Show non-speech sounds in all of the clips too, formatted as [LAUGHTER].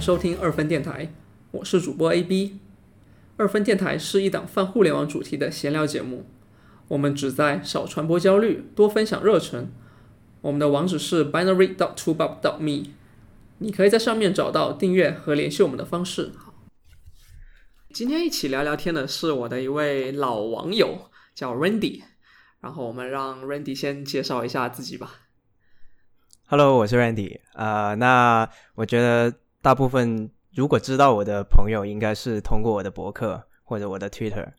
收听二分电台，我是主播 AB。二分电台是一档泛互联网主题的闲聊节目，我们旨在少传播焦虑，多分享热忱。我们的网址是 binary dot t o b u b dot me，你可以在上面找到订阅和联系我们的方式。今天一起聊聊天的是我的一位老网友，叫 Randy。然后我们让 Randy 先介绍一下自己吧。Hello，我是 Randy。啊、那我觉得大部分如果知道我的朋友，应该是通过我的博客或者我的 Twitter。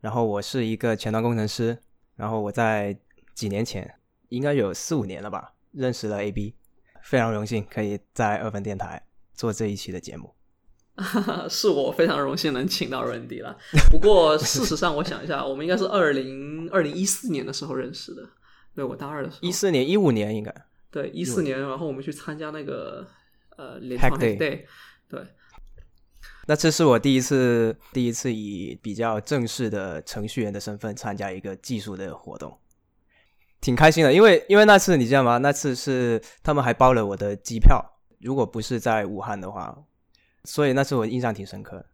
然后我是一个前端工程师，然后我在几年前，应该有四五年了吧，认识了 AB，非常荣幸可以在二分电台做这一期的节目。[LAUGHS] 是我非常荣幸能请到 Randy 了。不过事实上，我想一下，[LAUGHS] 我们应该是二零二零一四年的时候认识的。对我大二的时候，一四年、一五年应该。对一四年，然后我们去参加那个呃联创 Hack Day Day，对，那这是我第一次第一次以比较正式的程序员的身份参加一个技术的活动，挺开心的。因为因为那次你知道吗？那次是他们还包了我的机票，如果不是在武汉的话，所以那次我印象挺深刻的。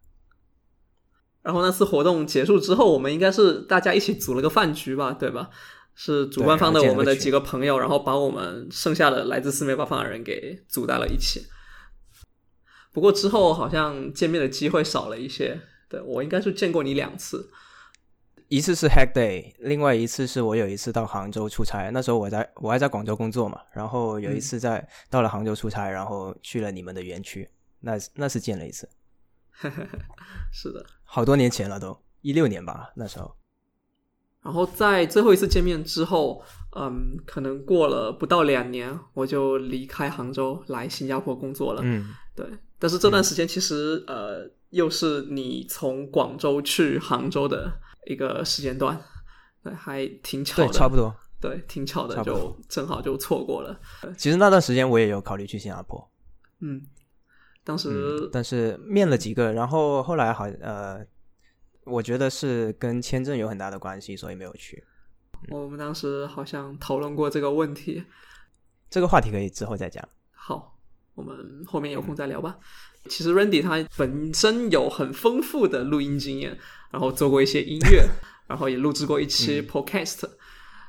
然后那次活动结束之后，我们应该是大家一起组了个饭局吧，对吧？是主办方的我们的几个朋友，然后把我们剩下的来自四面八方的人给组在了一起。不过之后好像见面的机会少了一些，对我应该是见过你两次。一次是 Hack Day，另外一次是我有一次到杭州出差，那时候我在我还在广州工作嘛，然后有一次在、到了杭州出差，然后去了你们的园区，那那是见了一次，[LAUGHS] 是的，好多年前了都，一六年吧那时候。然后在最后一次见面之后，嗯，可能过了不到两年，我就离开杭州来新加坡工作了。嗯，对，但是这段时间其实、呃，又是你从广州去杭州的一个时间段，对，还挺巧对，的，差不多。对，挺巧的，就正好就错过了。其实那段时间我也有考虑去新加坡，嗯，当时、嗯，但是面了几个，然后后来好呃，我觉得是跟签证有很大的关系，所以没有去。我们当时好像讨论过这个问题。这个话题可以之后再讲。好，我们后面有空再聊吧。其实 Randy 他本身有很丰富的录音经验，然后做过一些音乐，然后也录制过一期 Podcast，、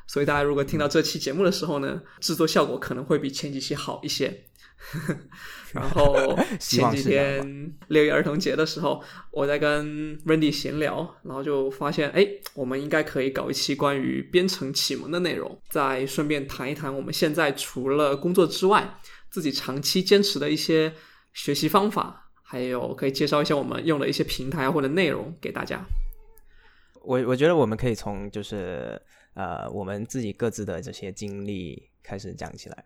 所以大家如果听到这期节目的时候呢，制作效果可能会比前几期好一些。[LAUGHS] 然后 [LAUGHS] 前几天六一儿童节的时候，我在跟 Randy 闲聊，然后就发现，哎，我们应该可以搞一期关于编程启蒙的内容，再顺便谈一谈我们现在除了工作之外，自己长期坚持的一些学习方法，还有可以介绍一下我们用的一些平台或者内容给大家。我我觉得我们可以从就是呃我们自己各自的这些经历开始讲起来。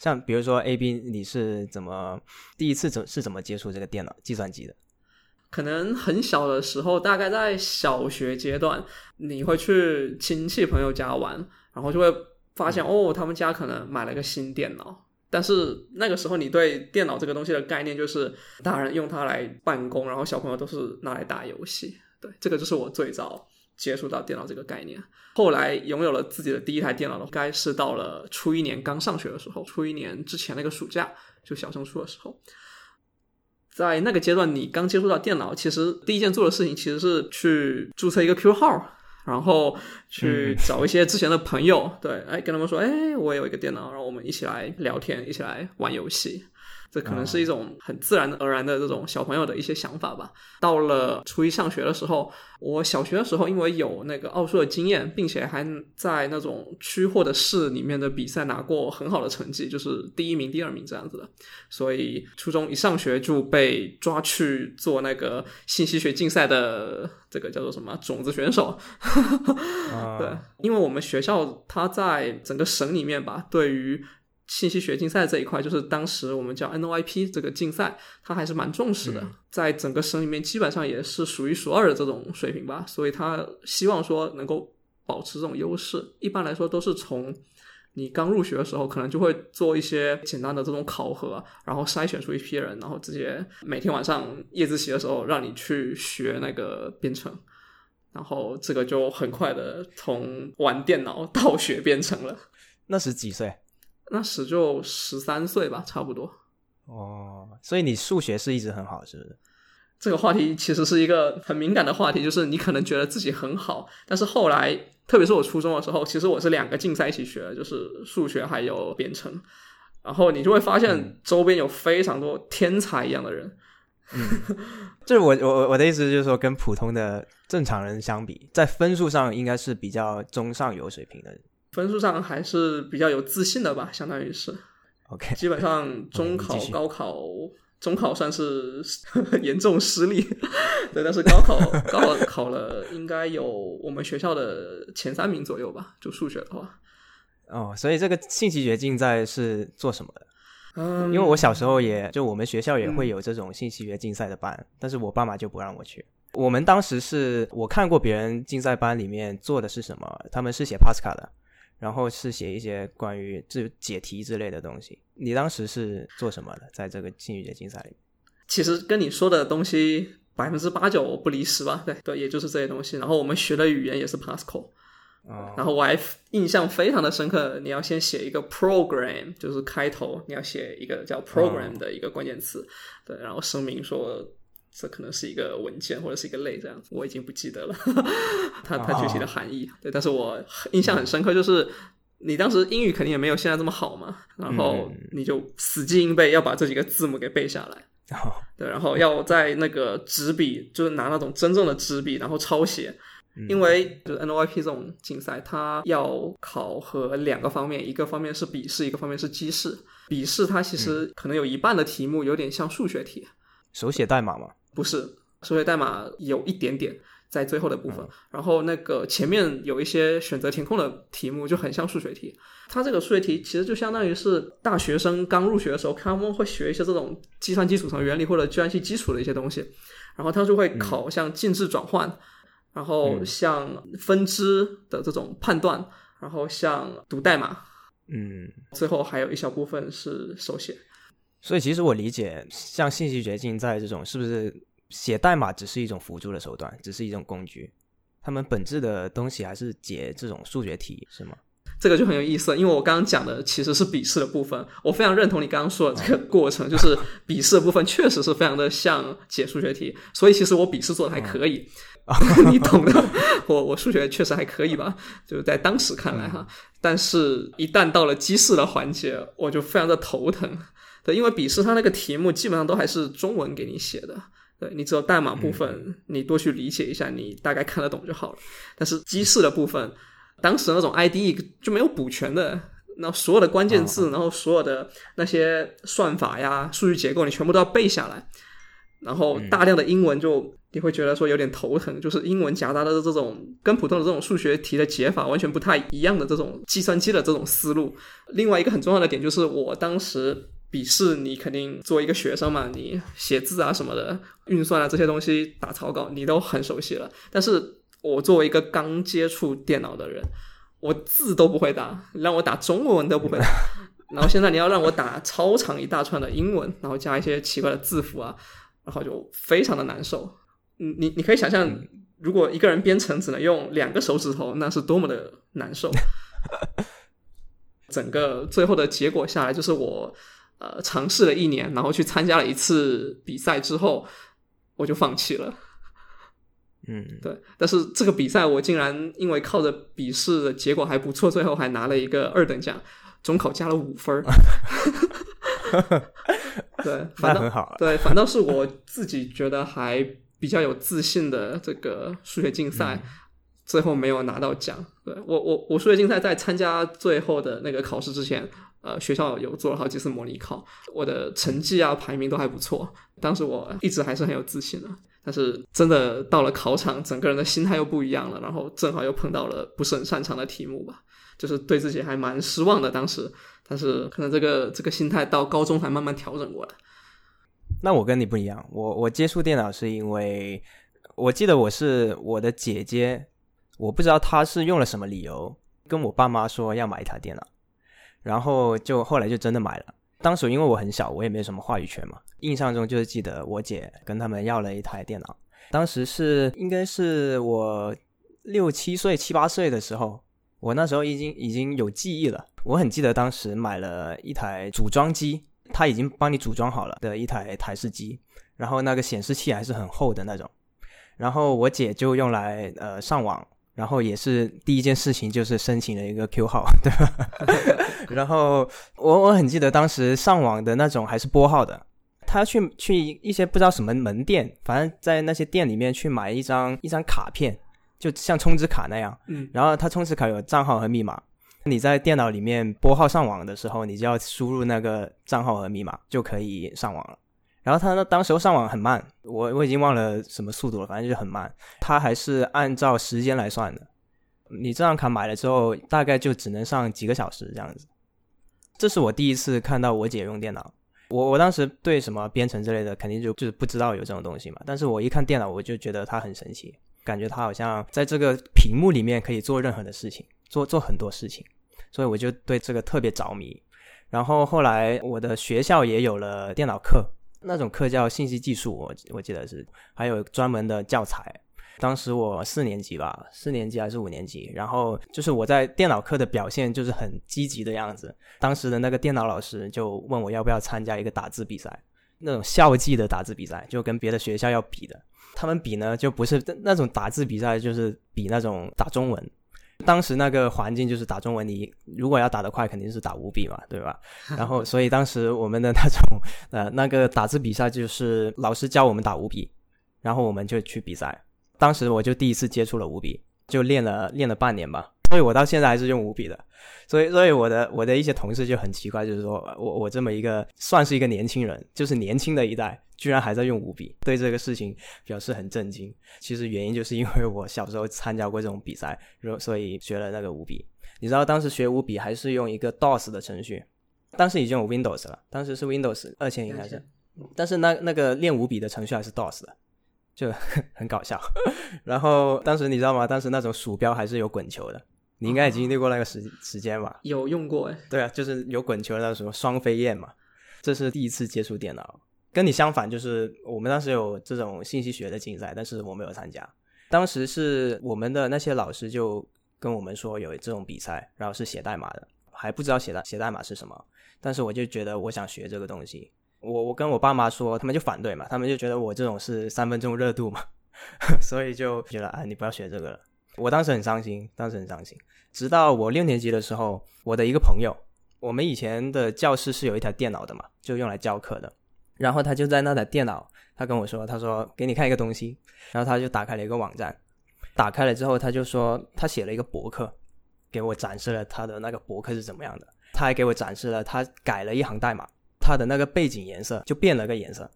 像比如说 A B，你是怎么第一次怎是怎么接触这个电脑计算机的？可能很小的时候，大概在小学阶段，你会去亲戚朋友家玩，然后就会发现、哦，他们家可能买了个新电脑。但是那个时候，你对电脑这个东西的概念就是大人用它来办公，然后小朋友都是拿来打游戏。对，这个就是我最早接触到电脑这个概念。后来拥有了自己的第一台电脑的，该是到了初一年刚上学的时候，初一年之前那个暑假，就小升初的时候。在那个阶段，你刚接触到电脑，其实第一件做的事情其实是去注册一个 Q 号，然后去找一些之前的朋友，对，哎，跟他们说，哎，我有一个电脑，然后我们一起来聊天，一起来玩游戏。这可能是一种很自然而然的这种小朋友的一些想法吧。到了初一上学的时候，我小学的时候因为有那个奥数的经验，并且还在那种区或者市里面的比赛拿过很好的成绩，就是第一名、第二名这样子的，所以初中一上学就被抓去做那个信息学竞赛的这个叫做什么种子选手。啊 [LAUGHS] 对，因为我们学校它在整个省里面吧，对于信息学竞赛这一块，就是当时我们叫 NOIP 这个竞赛，它还是蛮重视的，在整个省里面基本上也是数一数二的这种水平吧，所以他希望说能够保持这种优势。一般来说都是从你刚入学的时候，可能就会做一些简单的这种考核，然后筛选出一批人，然后直接每天晚上夜自习的时候让你去学那个编程。然后这个就很快的从玩电脑到学编程了。那时几岁？那时就十三岁吧，差不多。哦，所以你数学是一直很好，是不是？这个话题其实是一个很敏感的话题，就是你可能觉得自己很好，但是后来，特别是我初中的时候，其实我是两个竞赛一起学，就是数学还有编程，然后你就会发现周边有非常多天才一样的人。嗯，就是我我我的意思就是说，跟普通的正常人相比，在分数上应该是比较中上游水平的，分数上还是比较有自信的吧，相当于是。OK，基本上中考、高考。中考算是 [LAUGHS] 严重失利，对，但是高考高考考了应该有我们学校的前三名左右吧，就数学的话。哦，所以这个信息学竞赛是做什么的？嗯，因为我小时候也就我们学校也会有这种信息学竞赛的班，但是我爸妈就不让我去。我们当时是我看过别人竞赛班里面做的是什么，他们是写 Pascal 的。然后是写一些关于这解题之类的东西。你当时是做什么的？在这个信息学竞赛里，其实跟你说的东西百分之八九不离十吧。对对，也就是这些东西。然后我们学的语言也是 Pascal。哦。然后我还印象非常的深刻，你要先写一个 program，就是开头你要写一个叫 program 的一个关键词。对，然后声明说。这可能是一个文件或者是一个类这样子，我已经不记得了，[LAUGHS] 它它具体的含义。对，但是我印象很深刻，就是你当时英语肯定也没有现在这么好嘛，然后你就死记硬背，要把这几个字母给背下来。对，然后要在那个纸笔，就是拿那种真正的纸笔，然后抄写。因为就是 NYP 这种竞赛，它要考核两个方面，一个方面是笔试，一个方面是机试。笔试它其实可能有一半的题目有点像数学题，手写代码嘛。不是数学代码有一点点在最后的部分，然后那个前面有一些选择填空的题目就很像数学题。它这个数学题其实就相当于是大学生刚入学的时候，他们会学一些这种计算机组成原理或者计算机基础的一些东西，然后他就会考像进制转换，然后像分支的这种判断，然后像读代码，嗯，最后还有一小部分是手写。所以其实我理解，像信息学竞赛这种，是不是写代码只是一种辅助的手段，只是一种工具？他们本质的东西还是解这种数学题，是吗？这个就很有意思，因为我刚刚讲的其实是笔试的部分，我非常认同你刚刚说的这个过程，就是笔试的部分确实是非常的像解数学题，所以其实我笔试做的还可以，[LAUGHS] 你懂的。我我数学确实还可以吧，就是在当时看来哈，但是一旦到了机试的环节，我就非常的头疼。对，因为笔试它那个题目基本上都还是中文给你写的，对你只有代码部分你多去理解一下，你大概看得懂就好了。但是机试的部分，当时那种 IDE 就没有补全的，那所有的关键字，然后所有的那些算法呀、数据结构，你全部都要背下来。然后大量的英文就你会觉得说有点头疼，就是英文夹杂的这种跟普通的这种数学题的解法完全不太一样的这种计算机的这种思路。另外一个很重要的点就是我当时。笔试你肯定作为一个学生嘛，你写字啊什么的，运算啊这些东西，打草稿你都很熟悉了。但是我作为一个刚接触电脑的人，我字都不会打，让我打中文都不会打。[LAUGHS] 然后现在你要让我打超长一大串的英文，然后加一些奇怪的字符啊，然后就非常的难受。你你你可以想象，如果一个人编程只能用两个手指头，那是多么的难受。[LAUGHS] 整个最后的结果下来，就是我。呃，尝试了一年，然后去参加了一次比赛之后，我就放弃了。嗯，[LAUGHS] 对。但是这个比赛我竟然因为靠着笔试的结果还不错，最后还拿了一个二等奖，中考加了五分儿。[LAUGHS] 对，[LAUGHS] 反倒很好。对，反倒是我自己觉得还比较有自信的这个数学竞赛，最后没有拿到奖。对我，我我数学竞赛在参加最后的那个考试之前。呃，学校有做了好几次模拟考，我的成绩啊排名都还不错。当时我一直还是很有自信的，但是真的到了考场，整个人的心态又不一样了。然后正好又碰到了不是很擅长的题目吧，就是对自己还蛮失望的。当时，但是可能这个这个心态到高中才慢慢调整过来。那我跟你不一样，我我接触电脑是因为我记得我是我的姐姐，我不知道她是用了什么理由跟我爸妈说要买一台电脑。然后就后来就真的买了。当时因为我很小，我也没有什么话语权嘛。印象中就是记得我姐跟他们要了一台电脑。当时是应该是我六七岁、七八岁的时候，我那时候已经已经有记忆了。我很记得当时买了一台组装机，它已经帮你组装好了的一台台式机，然后那个显示器还是很厚的那种。然后我姐就用来呃上网，然后也是第一件事情就是申请了一个 Q 号，对吧？[LAUGHS] 然后我我很记得当时上网的那种还是拨号的，他去去一些不知道什么门店，反正在那些店里面去买一张一张卡片，就像充值卡那样，嗯，然后他充值卡有账号和密码。你在电脑里面拨号上网的时候，你就要输入那个账号和密码，就可以上网了。然后他那当时候上网很慢，我我已经忘了什么速度了，反正就很慢。他还是按照时间来算的。你这张卡买了之后，大概就只能上几个小时这样子。这是我第一次看到我姐用电脑。我我当时对什么编程之类的肯定就就是不知道有这种东西嘛。但是我一看电脑，我就觉得它很神奇，感觉它好像在这个屏幕里面可以做任何的事情。做做很多事情，所以我就对这个特别着迷。然后后来我的学校也有了电脑课，那种课叫信息技术，我我记得是，还有专门的教材。当时我四年级吧，四年级还是五年级，然后就是我在电脑课的表现就是很积极的样子。当时的那个电脑老师就问我要不要参加一个打字比赛，那种校际的打字比赛，就跟别的学校要比的。他们比呢，就不是那种打字比赛，就是比那种打中文。当时那个环境就是打中文，你如果要打得快，肯定是打五笔嘛，对吧？[LAUGHS] 然后，所以当时我们的那种呃那个打字比赛，就是老师教我们打五笔，然后我们就去比赛。当时我就第一次接触了五笔，就练了练了半年吧。所以我到现在还是用五笔的。所以，所以我的我的一些同事就很奇怪，就是说我我这么一个算是一个年轻人，就是年轻的一代。居然还在用五笔，对这个事情表示很震惊。其实原因就是因为我小时候参加过这种比赛，所以学了那个五笔。你知道当时学五笔还是用一个 DOS 的程序，当时已经有 Windows 了，当时是 Windows 二千应该是，但是那那个练五笔的程序还是 DOS 的，就 [LAUGHS] 很搞笑。然后当时你知道吗？当时那种鼠标还是有滚球的，你应该已经历过那个时时间吧？有用过哎。对啊，就是有滚球的那什么双飞燕嘛。这是第一次接触电脑。跟你相反，就是我们当时有这种信息学的竞赛，但是我没有参加。当时是我们的那些老师就跟我们说有这种比赛，然后是写代码的，还不知道写代写代码是什么。但是我就觉得我想学这个东西，我我跟我爸妈说，他们就反对嘛，他们就觉得我这种是三分钟热度嘛，[LAUGHS] 所以就觉得啊，你不要学这个了。我当时很伤心，当时很伤心。直到我六年级的时候，我的一个朋友，我们以前的教室是有一台电脑的嘛，就用来教课的。然后他就在那台电脑，他跟我说：“他说给你看一个东西。”然后他就打开了一个网站，打开了之后，他就说他写了一个博客，给我展示了他的那个博客是怎么样的。他还给我展示了他改了一行代码，他的那个背景颜色就变了个颜色。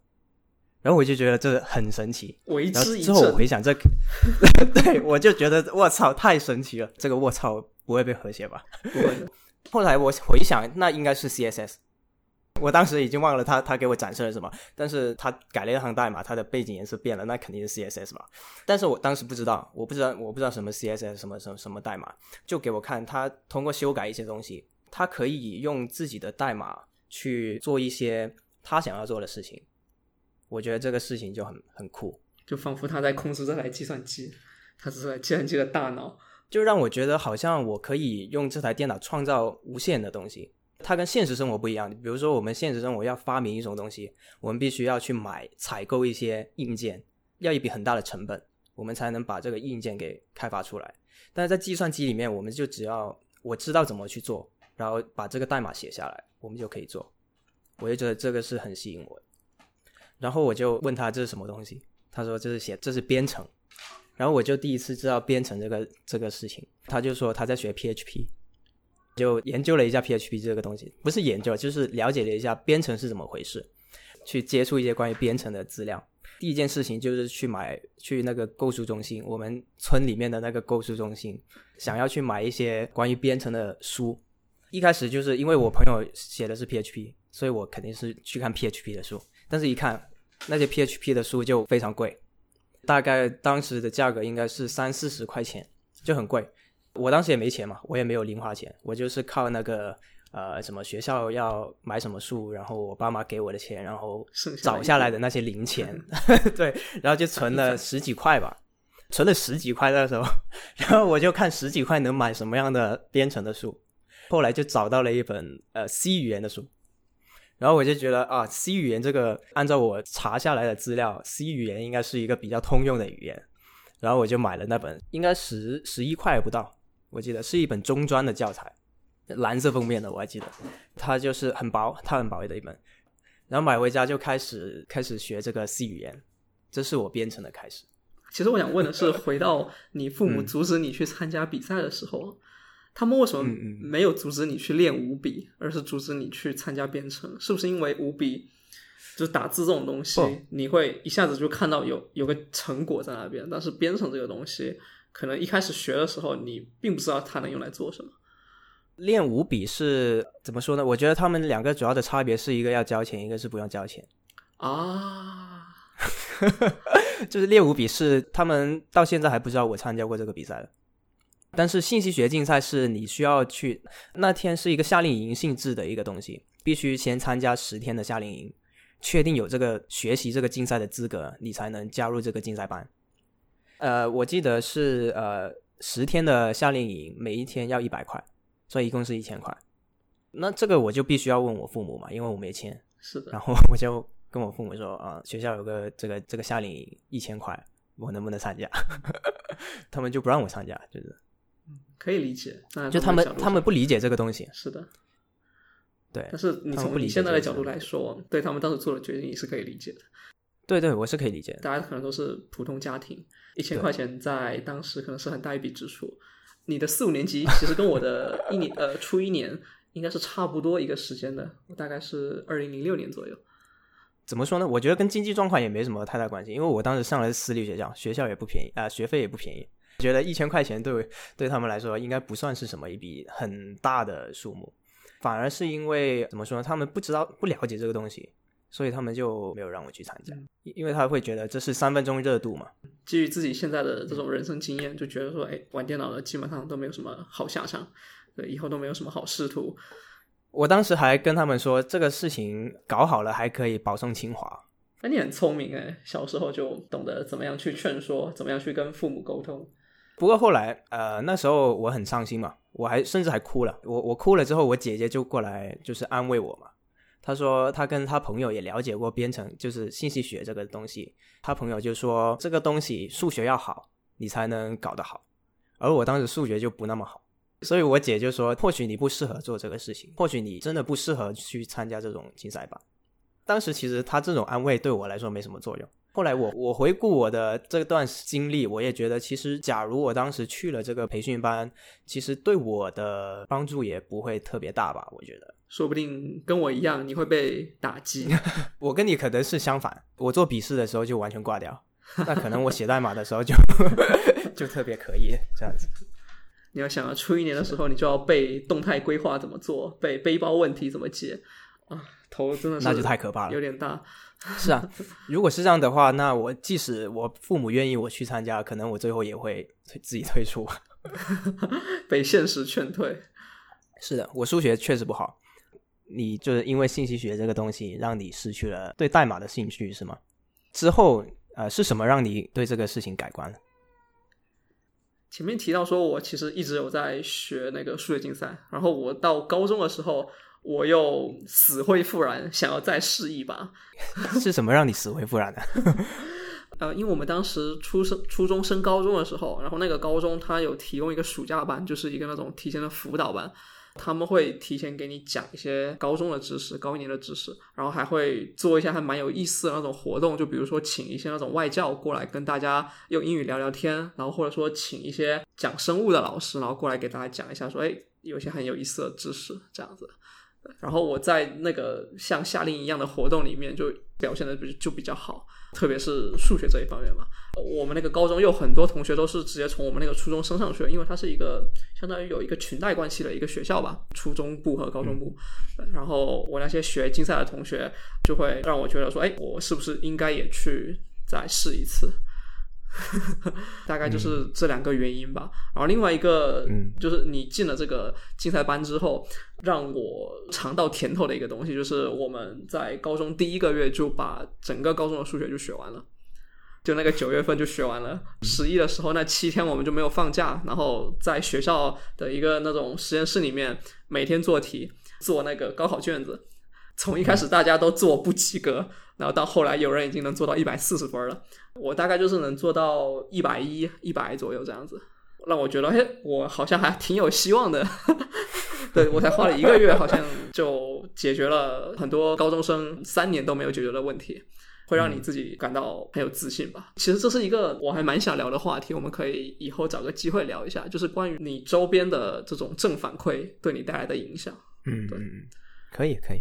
然后我就觉得这很神奇。为之一之后我回想这，[LAUGHS] 对我就觉得我操太神奇了，这个我操不会被和谐吧？不会。[LAUGHS] 后来我回想，那应该是 CSS。[LAUGHS] 我当时已经忘了他他给我展示了什么，但是他改了一行代码，他的背景颜色变了，那肯定是 CSS 嘛。但是我当时不知道，我不知道我不知道什么 CSS 什么什么什么代码，就给我看他通过修改一些东西，他可以用自己的代码去做一些他想要做的事情。我觉得这个事情就很很酷，就仿佛他在控制这台计算机，他是这台计算机的大脑，就让我觉得好像我可以用这台电脑创造无限的东西。它跟现实生活不一样。比如说，我们现实生活要发明一种东西，我们必须要去买、采购一些硬件，要一笔很大的成本，我们才能把这个硬件给开发出来。但是在计算机里面，我们就只要我知道怎么去做，然后把这个代码写下来，我们就可以做。我就觉得这个是很吸引我。然后我就问他这是什么东西，他说这是写这是编程。然后我就第一次知道编程这个这个事情。他就说他在学 PHP。就研究了一下 PHP 这个东西，不是研究，就是了解了一下编程是怎么回事，去接触一些关于编程的资料。第一件事情就是去买去那个购书中心，我们村里面的那个购书中心，想要去买一些关于编程的书。一开始就是因为我朋友写的是 PHP，所以我肯定是去看 PHP 的书。但是一看那些 PHP 的书就非常贵，大概当时的价格应该是三四十块钱，就很贵。我当时也没钱嘛，我也没有零花钱，我就是靠那个呃什么学校要买什么书，然后我爸妈给我的钱，然后找下来的那些零钱，[LAUGHS] 对，然后就存了十几块吧，存了十几块那时候，然后我就看十几块能买什么样的编程的书，后来就找到了一本呃 C 语言的书，然后我就觉得啊，C 语言这个按照我查下来的资料，C 语言应该是一个比较通用的语言。然后我就买了那本，应该十十一块不到，我记得是一本中专的教材，蓝色封面的，我还记得，它就是很薄，它很薄的一本。然后买回家就开始开始学这个 C 语言，这是我编程的开始。其实我想问的是，回到你父母阻止你去参加比赛的时候，他们为什么没有阻止你去练五笔，而是阻止你去参加编程？是不是因为五笔就是打字这种东西，你会一下子就看到有有个成果在那边？但是编程这个东西，可能一开始学的时候，你并不知道它能用来做什么。练五笔是怎么说呢？我觉得他们两个主要的差别是一个要交钱，一个是不用交钱啊。[LAUGHS] 就是练五笔是他们到现在还不知道我参加过这个比赛的，但是信息学竞赛是你需要去那天是一个夏令营性质的一个东西，必须先参加十天的夏令营，确定有这个学习这个竞赛的资格，你才能加入这个竞赛班。呃，我记得是呃十天的夏令营，每一天要一百块，所以一共是一千块。那这个我就必须要问我父母嘛，因为我没钱。是的。然后我就。跟我父母说啊，学校有个这个这个夏令营一千块，我能不能参加？[LAUGHS] 他们就不让我参加，就是可以理解。就他们他们不理解这个东西，是的，对。但是你从你现在的角度来说，对他们当时做的决定也是可以理解的。对对，我是可以理解。大家可能都是普通家庭，一千块钱在当时可能是很大一笔支出。你的四五年级其实跟我的一年 [LAUGHS] 呃初一年应该是差不多一个时间的，大概是二零零六年左右。怎么说呢？我觉得跟经济状况也没什么太大关系，因为我当时上的是私立学校，学校也不便宜啊，学费也不便宜。觉得一千块钱对对他们来说应该不算是什么一笔很大的数目，反而是因为怎么说呢？他们不知道不了解这个东西，所以他们就没有让我去参加，因为他会觉得这是三分钟热度嘛。基于自己现在的这种人生经验，就觉得说，哎，玩电脑的基本上都没有什么好下场，对，以后都没有什么好仕途。我当时还跟他们说，这个事情搞好了还可以保送清华。那你很聪明哎，小时候就懂得怎么样去劝说，怎么样去跟父母沟通。不过后来，呃，那时候我很伤心嘛，我还甚至还哭了。我我哭了之后，我姐姐就过来就是安慰我嘛。他说他跟他朋友也了解过编程，就是信息学这个东西。他朋友就说这个东西数学要好，你才能搞得好。而我当时数学就不那么好。所以，我姐就说：“或许你不适合做这个事情，或许你真的不适合去参加这种竞赛吧。”当时其实他这种安慰对我来说没什么作用。后来我我回顾我的这段经历，我也觉得其实，假如我当时去了这个培训班，其实对我的帮助也不会特别大吧？我觉得，说不定跟我一样，你会被打击。[LAUGHS] 我跟你可能是相反，我做笔试的时候就完全挂掉，[LAUGHS] 那可能我写代码的时候就 [LAUGHS] 就特别可以这样子。你要想啊，初一年的时候，你就要背动态规划怎么做，背背包问题怎么解啊，头真的是那就太可怕了，有点大。是啊，如果是这样的话，那我即使我父母愿意我去参加，可能我最后也会自己退出，被现实劝退。是的，我数学确实不好。你就是因为信息学这个东西，让你失去了对代码的兴趣，是吗？之后呃，是什么让你对这个事情改观了？前面提到说，我其实一直有在学那个数学竞赛，然后我到高中的时候，我又死灰复燃，想要再试一把。[LAUGHS] 是什么让你死灰复燃的？[LAUGHS] 呃，因为我们当时初升初中升高中的时候，然后那个高中它有提供一个暑假班，就是一个那种提前的辅导班。他们会提前给你讲一些高中的知识、高一年的知识，然后还会做一些还蛮有意思的那种活动，就比如说请一些那种外教过来跟大家用英语聊聊天，然后或者说请一些讲生物的老师，然后过来给大家讲一下，说哎，有些很有意思的知识这样子。然后我在那个像夏令营一样的活动里面就表现的比就比较好，特别是数学这一方面嘛。我们那个高中有很多同学都是直接从我们那个初中升上去，因为它是一个相当于有一个裙带关系的一个学校吧，初中部和高中部。然后我那些学竞赛的同学就会让我觉得说，哎，我是不是应该也去再试一次？[LAUGHS] 大概就是这两个原因吧。然后另外一个，就是你进了这个竞赛班之后，让我尝到甜头的一个东西，就是我们在高中第一个月就把整个高中的数学就学完了，就那个九月份就学完了。十一的时候那七天我们就没有放假，然后在学校的一个那种实验室里面每天做题，做那个高考卷子。从一开始大家都自我不及格，然后到后来有人已经能做到一百四十分了，我大概就是能做到一百一、一百左右这样子，让我觉得，嘿，我好像还挺有希望的。[LAUGHS] 对我才花了一个月，好像就解决了很多高中生三年都没有解决的问题，会让你自己感到很有自信吧。其实这是一个我还蛮想聊的话题，我们可以以后找个机会聊一下，就是关于你周边的这种正反馈对你带来的影响。嗯，对，可以可以。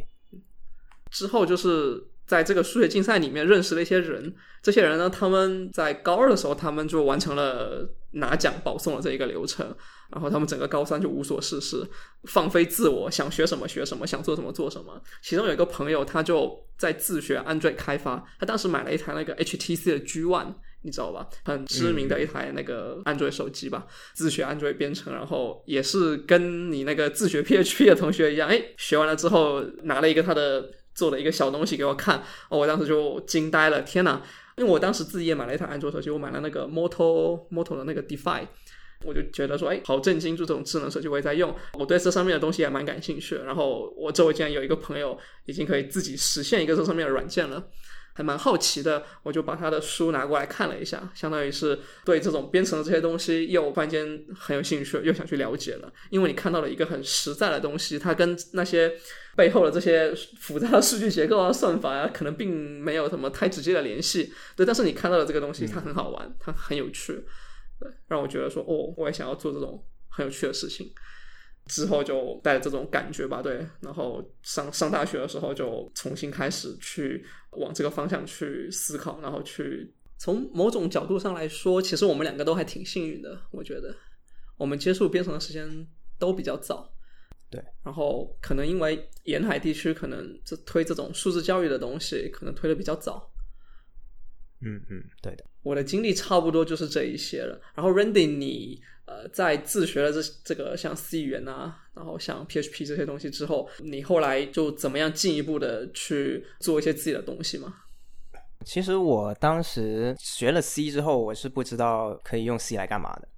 之后就是在这个数学竞赛里面认识了一些人，这些人呢，他们在高二的时候，他们就完成了拿奖保送的这一个流程，然后他们整个高三就无所事事，放飞自我，想学什么学什么，想做什么做什么。其中有一个朋友，他就在自学 Android 开发，他当时买了一台那个 HTC 的 G One，你知道吧？很知名的一台那个 Android 手机吧，自学 Android 编程，然后也是跟你那个自学 PHP 的同学一样，哎，学完了之后拿了一个他的。做了一个小东西给我看，哦，我当时就惊呆了，天哪！因为我当时自己也买了一台安卓手机，我买了那个 Moto Moto 的那个 Defi，我就觉得说，哎，好震惊！就这种智能手机我也在用，我对这上面的东西也蛮感兴趣。然后我周围竟然有一个朋友已经可以自己实现一个这上面的软件了。还蛮好奇的，我就把他的书拿过来看了一下，相当于是对这种编程的这些东西又突然间很有兴趣，又想去了解了。因为你看到了一个很实在的东西，它跟那些背后的这些复杂的数据结构啊、算法啊，可能并没有什么太直接的联系。对，但是你看到了这个东西，它很好玩，它很有趣，对，让我觉得说，哦，我也想要做这种很有趣的事情。之后就带着这种感觉吧，对，然后上上大学的时候就重新开始去往这个方向去思考，然后去从某种角度上来说，其实我们两个都还挺幸运的，我觉得。我们接触编程的时间都比较早，对，然后可能因为沿海地区可能这推这种素质教育的东西可能推的比较早，嗯嗯，对的，我的经历差不多就是这一些了，然后 Randy 你。呃，在自学了这这个像 C 语言啊，然后像 PHP 这些东西之后，你后来就怎么样进一步的去做一些自己的东西吗？其实我当时学了 C 之后，我是不知道可以用 C 来干嘛的。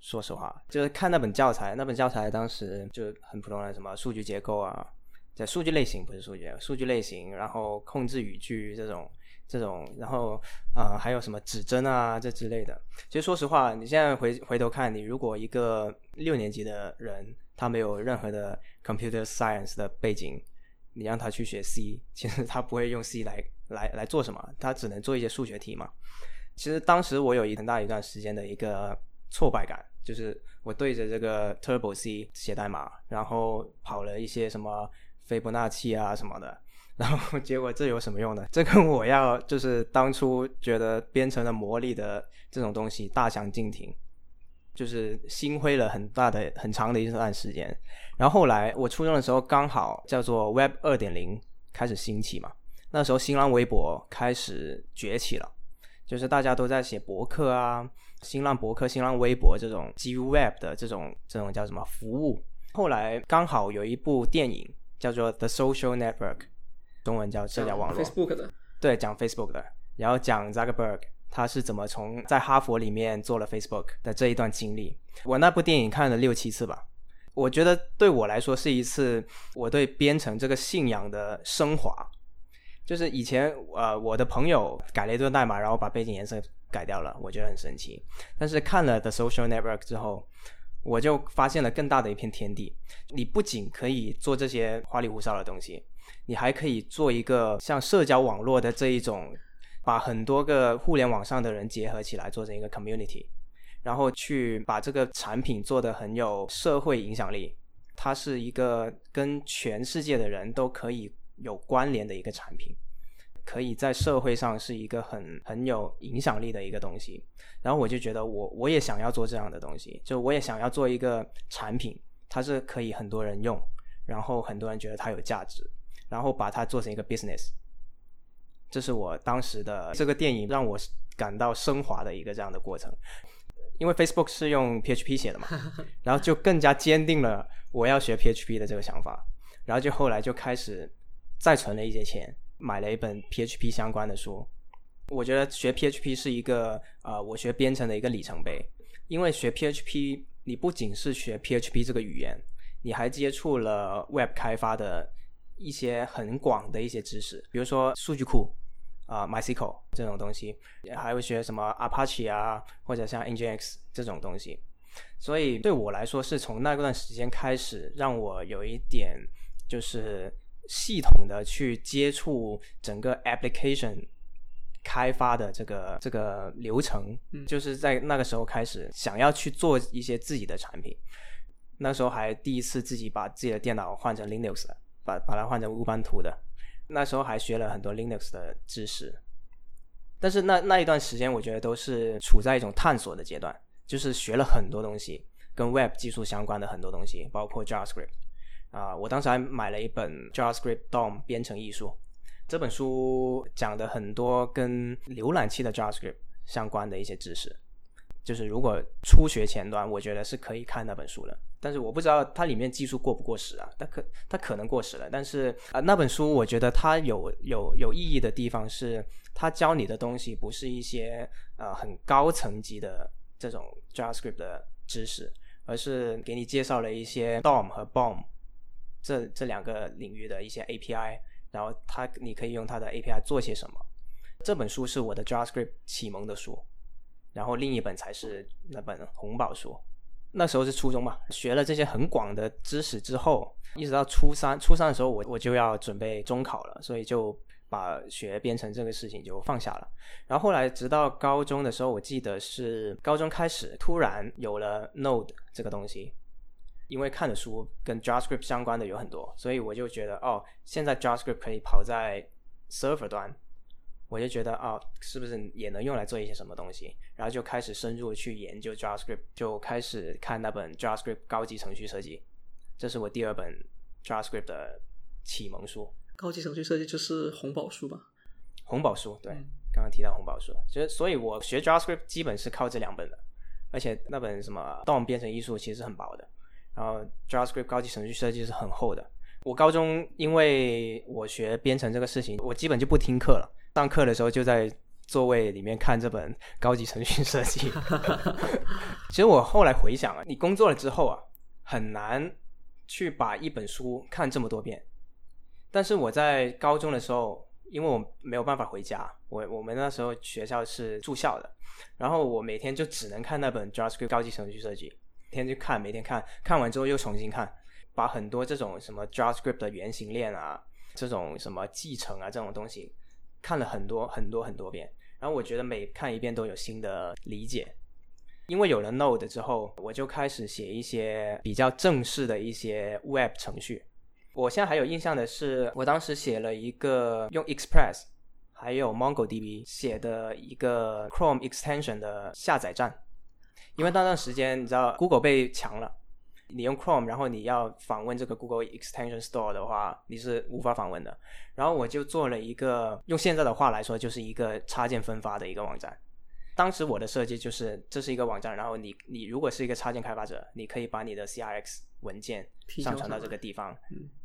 说实话，就是看那本教材，那本教材当时就很普通的什么数据结构啊，在数据类型不是数据，数据类型，然后控制语句这种。这种，然后啊，还有什么指针啊，这之类的。其实说实话，你现在回回头看，你如果一个六年级的人，他没有任何的 computer science 的背景，你让他去学 C，[LAUGHS] 其实他不会用 C 来来来做什么，他只能做一些数学题嘛。其实当时我有一很大一段时间的一个挫败感，就是我对着这个 Turbo C 写代码，然后跑了一些什么斐波那契啊什么的。然后结果这有什么用呢？[LAUGHS] 这跟我要就是当初觉得编程的魔力的这种东西大相径庭，就是心灰了很大的很长的一段时间。然后后来我初中的时候刚好叫做 Web 二点零开始兴起嘛，那时候新浪微博开始崛起了，就是大家都在写博客啊，新浪博客、新浪微博这种基于 Web 的这种这种叫什么服务。后来刚好有一部电影叫做 The Social Network。中文叫社交网络，Facebook 的，对，讲 Facebook 的，然后讲 Zuckerberg 他是怎么从在哈佛里面做了 Facebook 的这一段经历。我那部电影看了六七次吧，我觉得对我来说是一次我对编程这个信仰的升华。就是以前呃我的朋友改了一段代码，然后把背景颜色改掉了，我觉得很神奇。但是看了 The Social Network 之后，我就发现了更大的一片天地。你不仅可以做这些花里胡哨的东西。你还可以做一个像社交网络的这一种，把很多个互联网上的人结合起来，做成一个 community，然后去把这个产品做得很有社会影响力。它是一个跟全世界的人都可以有关联的一个产品，可以在社会上是一个很很有影响力的一个东西。然后我就觉得，我我也想要做这样的东西，就我也想要做一个产品，它是可以很多人用，然后很多人觉得它有价值。然后把它做成一个 business，这是我当时的这个电影让我感到升华的一个这样的过程。因为 Facebook 是用 PHP 写的嘛，[LAUGHS] 然后就更加坚定了我要学 PHP 的这个想法。然后就后来就开始再存了一些钱，买了一本 PHP 相关的书。我觉得学 PHP 是一个呃，我学编程的一个里程碑。因为学 PHP，你不仅是学 PHP 这个语言，你还接触了 Web 开发的。一些很广的一些知识，比如说数据库啊、MySQL 这种东西，还会学什么 Apache 啊，或者像 Nginx 这种东西。所以对我来说，是从那段时间开始，让我有一点就是系统的去接触整个 application 开发的这个这个流程，就是在那个时候开始想要去做一些自己的产品。那时候还第一次自己把自己的电脑换成 Linux 的，把把它换成乌班图的。那时候还学了很多 Linux 的知识，但是那那一段时间，我觉得都是处在一种探索的阶段，就是学了很多东西，跟 Web 技术相关的很多东西，包括 JavaScript。啊，我当时还买了一本 JavaScript DOM 编程艺术，这本书讲的很多跟浏览器的 JavaScript 相关的一些知识。就是如果初学前端，我觉得是可以看那本书的。但是我不知道它里面技术过不过时啊？它可它可能过时了。但是啊，那本书我觉得它有有有意义的地方是，它教你的东西不是一些呃很高层级的这种 JavaScript 的知识，而是给你介绍了一些 DOM 和 BOM 这这两个领域的一些 API，然后它你可以用它的 API 做些什么。这本书是我的 JavaScript 启蒙的书，然后另一本才是那本红宝书。那时候是初中嘛，学了这些很广的知识之后，一直到初三，初三的时候我我就要准备中考了，所以就把学编程这个事情就放下了。然后后来直到高中的时候，我记得是高中开始突然有了 Node 这个东西，因为看的书跟 JavaScript 相关的有很多，所以我就觉得哦，现在 JavaScript 可以跑在 server 端。我就觉得啊，是不是也能用来做一些什么东西？然后就开始深入去研究 JavaScript，就开始看那本 JavaScript 高级程序设计，这是我第二本 JavaScript 的启蒙书。高级程序设计就是红宝书吧？红宝书，对，刚刚提到红宝书，其实所以我学 JavaScript 基本是靠这两本的，而且那本什么 DOM 编程艺术其实很薄的，然后 JavaScript 高级程序设计是很厚的。我高中因为我学编程这个事情，我基本就不听课了。上课的时候就在座位里面看这本高级程序设计。[LAUGHS] 其实我后来回想啊，你工作了之后啊，很难去把一本书看这么多遍。但是我在高中的时候，因为我没有办法回家，我我们那时候学校是住校的，然后我每天就只能看那本 JavaScript 高级程序设计，天天就看，每天看，看完之后又重新看，把很多这种什么 JavaScript 的原型链啊，这种什么继承啊这种东西。看了很多很多很多遍，然后我觉得每看一遍都有新的理解。因为有了 Node 之后，我就开始写一些比较正式的一些 Web 程序。我现在还有印象的是，我当时写了一个用 Express 还有 MongoDB 写的一个 Chrome extension 的下载站。因为那段时间你知道 Google 被强了。你用 Chrome，然后你要访问这个 Google Extension Store 的话，你是无法访问的。然后我就做了一个，用现在的话来说，就是一个插件分发的一个网站。当时我的设计就是，这是一个网站，然后你你如果是一个插件开发者，你可以把你的 CRX 文件上传到这个地方，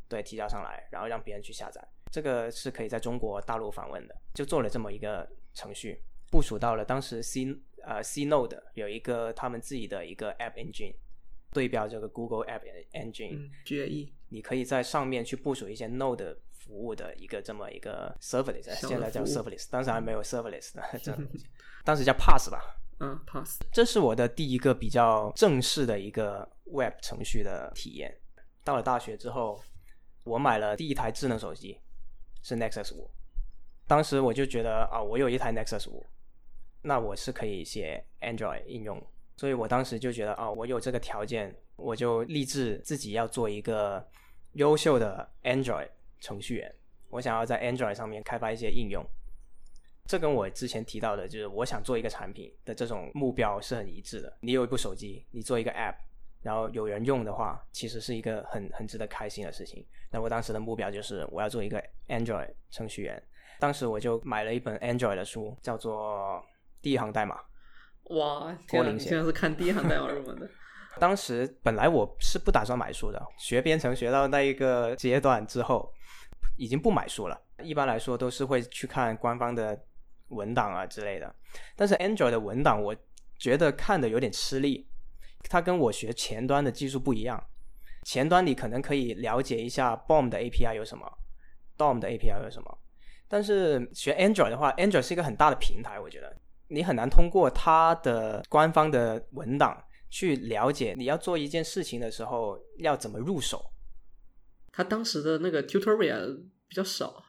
对，提交上来，然后让别人去下载。这个是可以在中国大陆访问的，就做了这么一个程序，部署到了当时 C 呃 C Node 有一个他们自己的一个 App Engine。对标这个 Google App Engine，GAE，你可以在上面去部署一些 Node 服务的一个这么一个 Serverless，现在叫 Serverless，当时还没有 Serverless 的 [LAUGHS] 这东西，当时叫 Pass 吧，嗯，Pass，这是我的第一个比较正式的一个 Web 程序的体验。到了大学之后，我买了第一台智能手机，是 Nexus 五，当时我就觉得啊，我有一台 Nexus 五，那我是可以写 Android 应用。所以我当时就觉得啊，我有这个条件，我就立志自己要做一个优秀的 Android 程序员。我想要在 Android 上面开发一些应用，这跟我之前提到的，就是我想做一个产品的这种目标是很一致的。你有一部手机，你做一个 App，然后有人用的话，其实是一个很很值得开心的事情。那我当时的目标就是我要做一个 Android 程序员。当时我就买了一本 Android 的书，叫做《第一行代码》。哇，天啊！你现在是看第一行代码入门的。[LAUGHS] 当时本来我是不打算买书的，学编程学到那一个阶段之后，已经不买书了。一般来说都是会去看官方的文档啊之类的。但是 Android 的文档，我觉得看的有点吃力。它跟我学前端的技术不一样。前端你可能可以了解一下 BOM 的 API 有什么，DOM 的 API 有什么。但是学 Android 的话，Android 是一个很大的平台，我觉得你很难通过它的官方的文档去了解你要做一件事情的时候要怎么入手。他当时的那个 tutorial 比较少，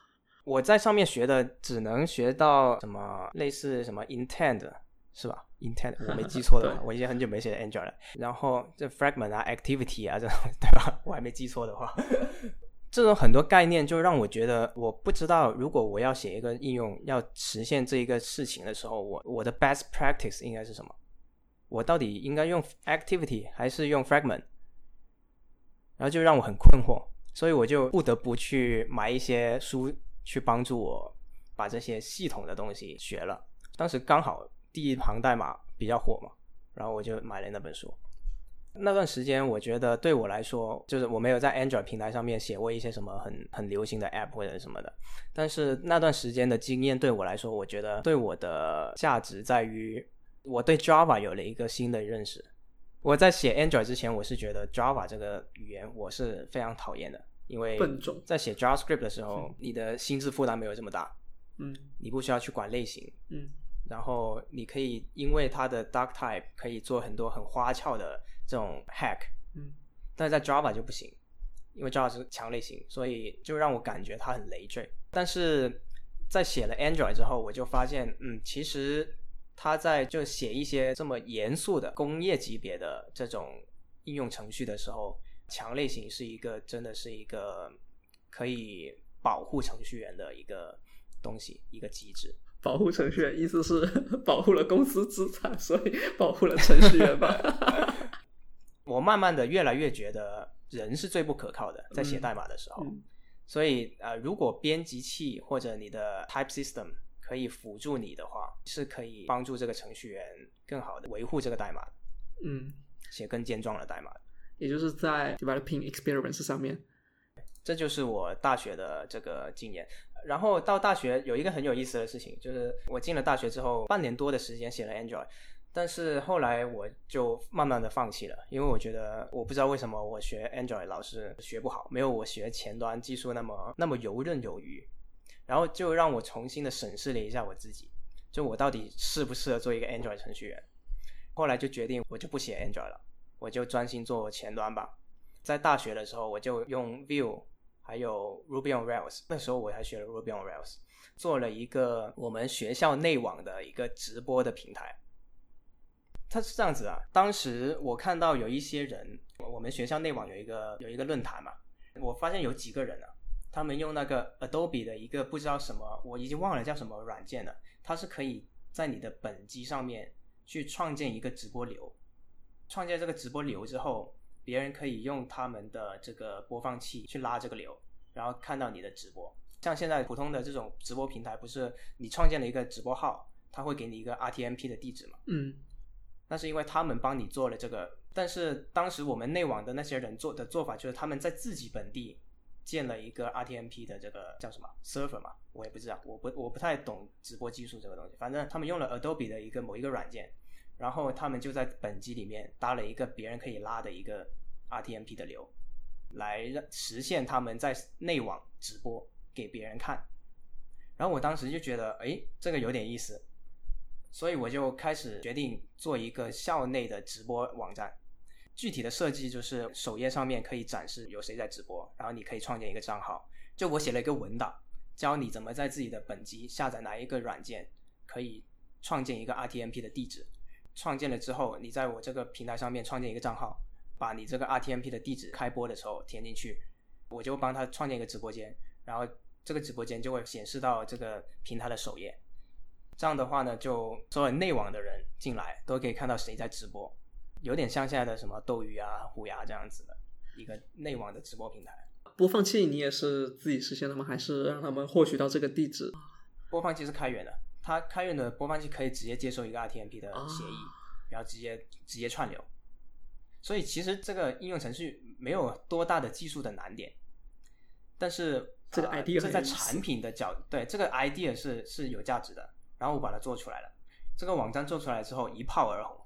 我在上面学的只能学到什么类似什么 intent 是吧？intent [LAUGHS] 我没记错的话，我已经很久没写 Android 了。然后这 fragment 啊，activity 啊这种 [LAUGHS] 对吧？我还没记错的话。这种很多概念就让我觉得，我不知道如果我要写一个应用，要实现这一个事情的时候，我我的 best practice 应该是什么？我到底应该用 activity 还是用 fragment？然后就让我很困惑，所以我就不得不去买一些书去帮助我把这些系统的东西学了。当时刚好第一行代码比较火嘛，然后我就买了那本书。那段时间，我觉得对我来说，就是我没有在 Android 平台上面写过一些什么很很流行的 App 或者什么的。但是那段时间的经验对我来说，我觉得对我的价值在于，我对 Java 有了一个新的认识。我在写 Android 之前，我是觉得 Java 这个语言我是非常讨厌的，因为笨重。在写 JavaScript 的时候，你的心智负担没有这么大。嗯。你不需要去管类型。嗯。然后你可以因为它的 Duck Type 可以做很多很花俏的。这种 hack，嗯，但是在 Java 就不行，因为 Java 是强类型，所以就让我感觉它很累赘。但是在写了 Android 之后，我就发现，嗯，其实它在就写一些这么严肃的工业级别的这种应用程序的时候，强类型是一个真的是一个可以保护程序员的一个东西，一个机制。保护程序员意思是 [LAUGHS] 保护了公司资产，所以保护了程序员吧。[LAUGHS] 我慢慢的越来越觉得人是最不可靠的，在写代码的时候，所以呃，如果编辑器或者你的 type system 可以辅助你的话，是可以帮助这个程序员更好的维护这个代码，嗯，写更健壮的代码，也就是在 developing experience 上面，这就是我大学的这个经验。然后到大学有一个很有意思的事情，就是我进了大学之后，半年多的时间写了 Android。但是后来我就慢慢的放弃了，因为我觉得我不知道为什么我学 Android 老是学不好，没有我学前端技术那么那么游刃有余。然后就让我重新的审视了一下我自己，就我到底适不适合做一个 Android 程序员。后来就决定我就不写 Android 了，我就专心做前端吧。在大学的时候我就用 Vue 还有 Ruby on Rails，那时候我还学了 Ruby on Rails，做了一个我们学校内网的一个直播的平台。他是这样子啊，当时我看到有一些人，我们学校内网有一个有一个论坛嘛，我发现有几个人啊，他们用那个 Adobe 的一个不知道什么，我已经忘了叫什么软件了，它是可以在你的本机上面去创建一个直播流，创建这个直播流之后，别人可以用他们的这个播放器去拉这个流，然后看到你的直播。像现在普通的这种直播平台，不是你创建了一个直播号，他会给你一个 RTMP 的地址嘛？嗯。那是因为他们帮你做了这个，但是当时我们内网的那些人做的做法就是他们在自己本地建了一个 RTMP 的这个叫什么 server 嘛，我也不知道，我不我不太懂直播技术这个东西，反正他们用了 Adobe 的一个某一个软件，然后他们就在本机里面搭了一个别人可以拉的一个 RTMP 的流，来让实现他们在内网直播给别人看，然后我当时就觉得，哎，这个有点意思。所以我就开始决定做一个校内的直播网站，具体的设计就是首页上面可以展示有谁在直播，然后你可以创建一个账号。就我写了一个文档，教你怎么在自己的本机下载哪一个软件，可以创建一个 RTMP 的地址。创建了之后，你在我这个平台上面创建一个账号，把你这个 RTMP 的地址开播的时候填进去，我就帮他创建一个直播间，然后这个直播间就会显示到这个平台的首页。这样的话呢，就所有内网的人进来都可以看到谁在直播，有点像现在的什么斗鱼啊、虎牙这样子的一个内网的直播平台。播放器你也是自己实现的吗？还是让他们获取到这个地址？播放器是开源的，它开源的播放器可以直接接收一个 RTMP 的协议，然后直接直接串流。所以其实这个应用程序没有多大的技术的难点，但是这个 idea 这在产品的角对这个 idea 是是有价值的。然后我把它做出来了，这个网站做出来之后一炮而红，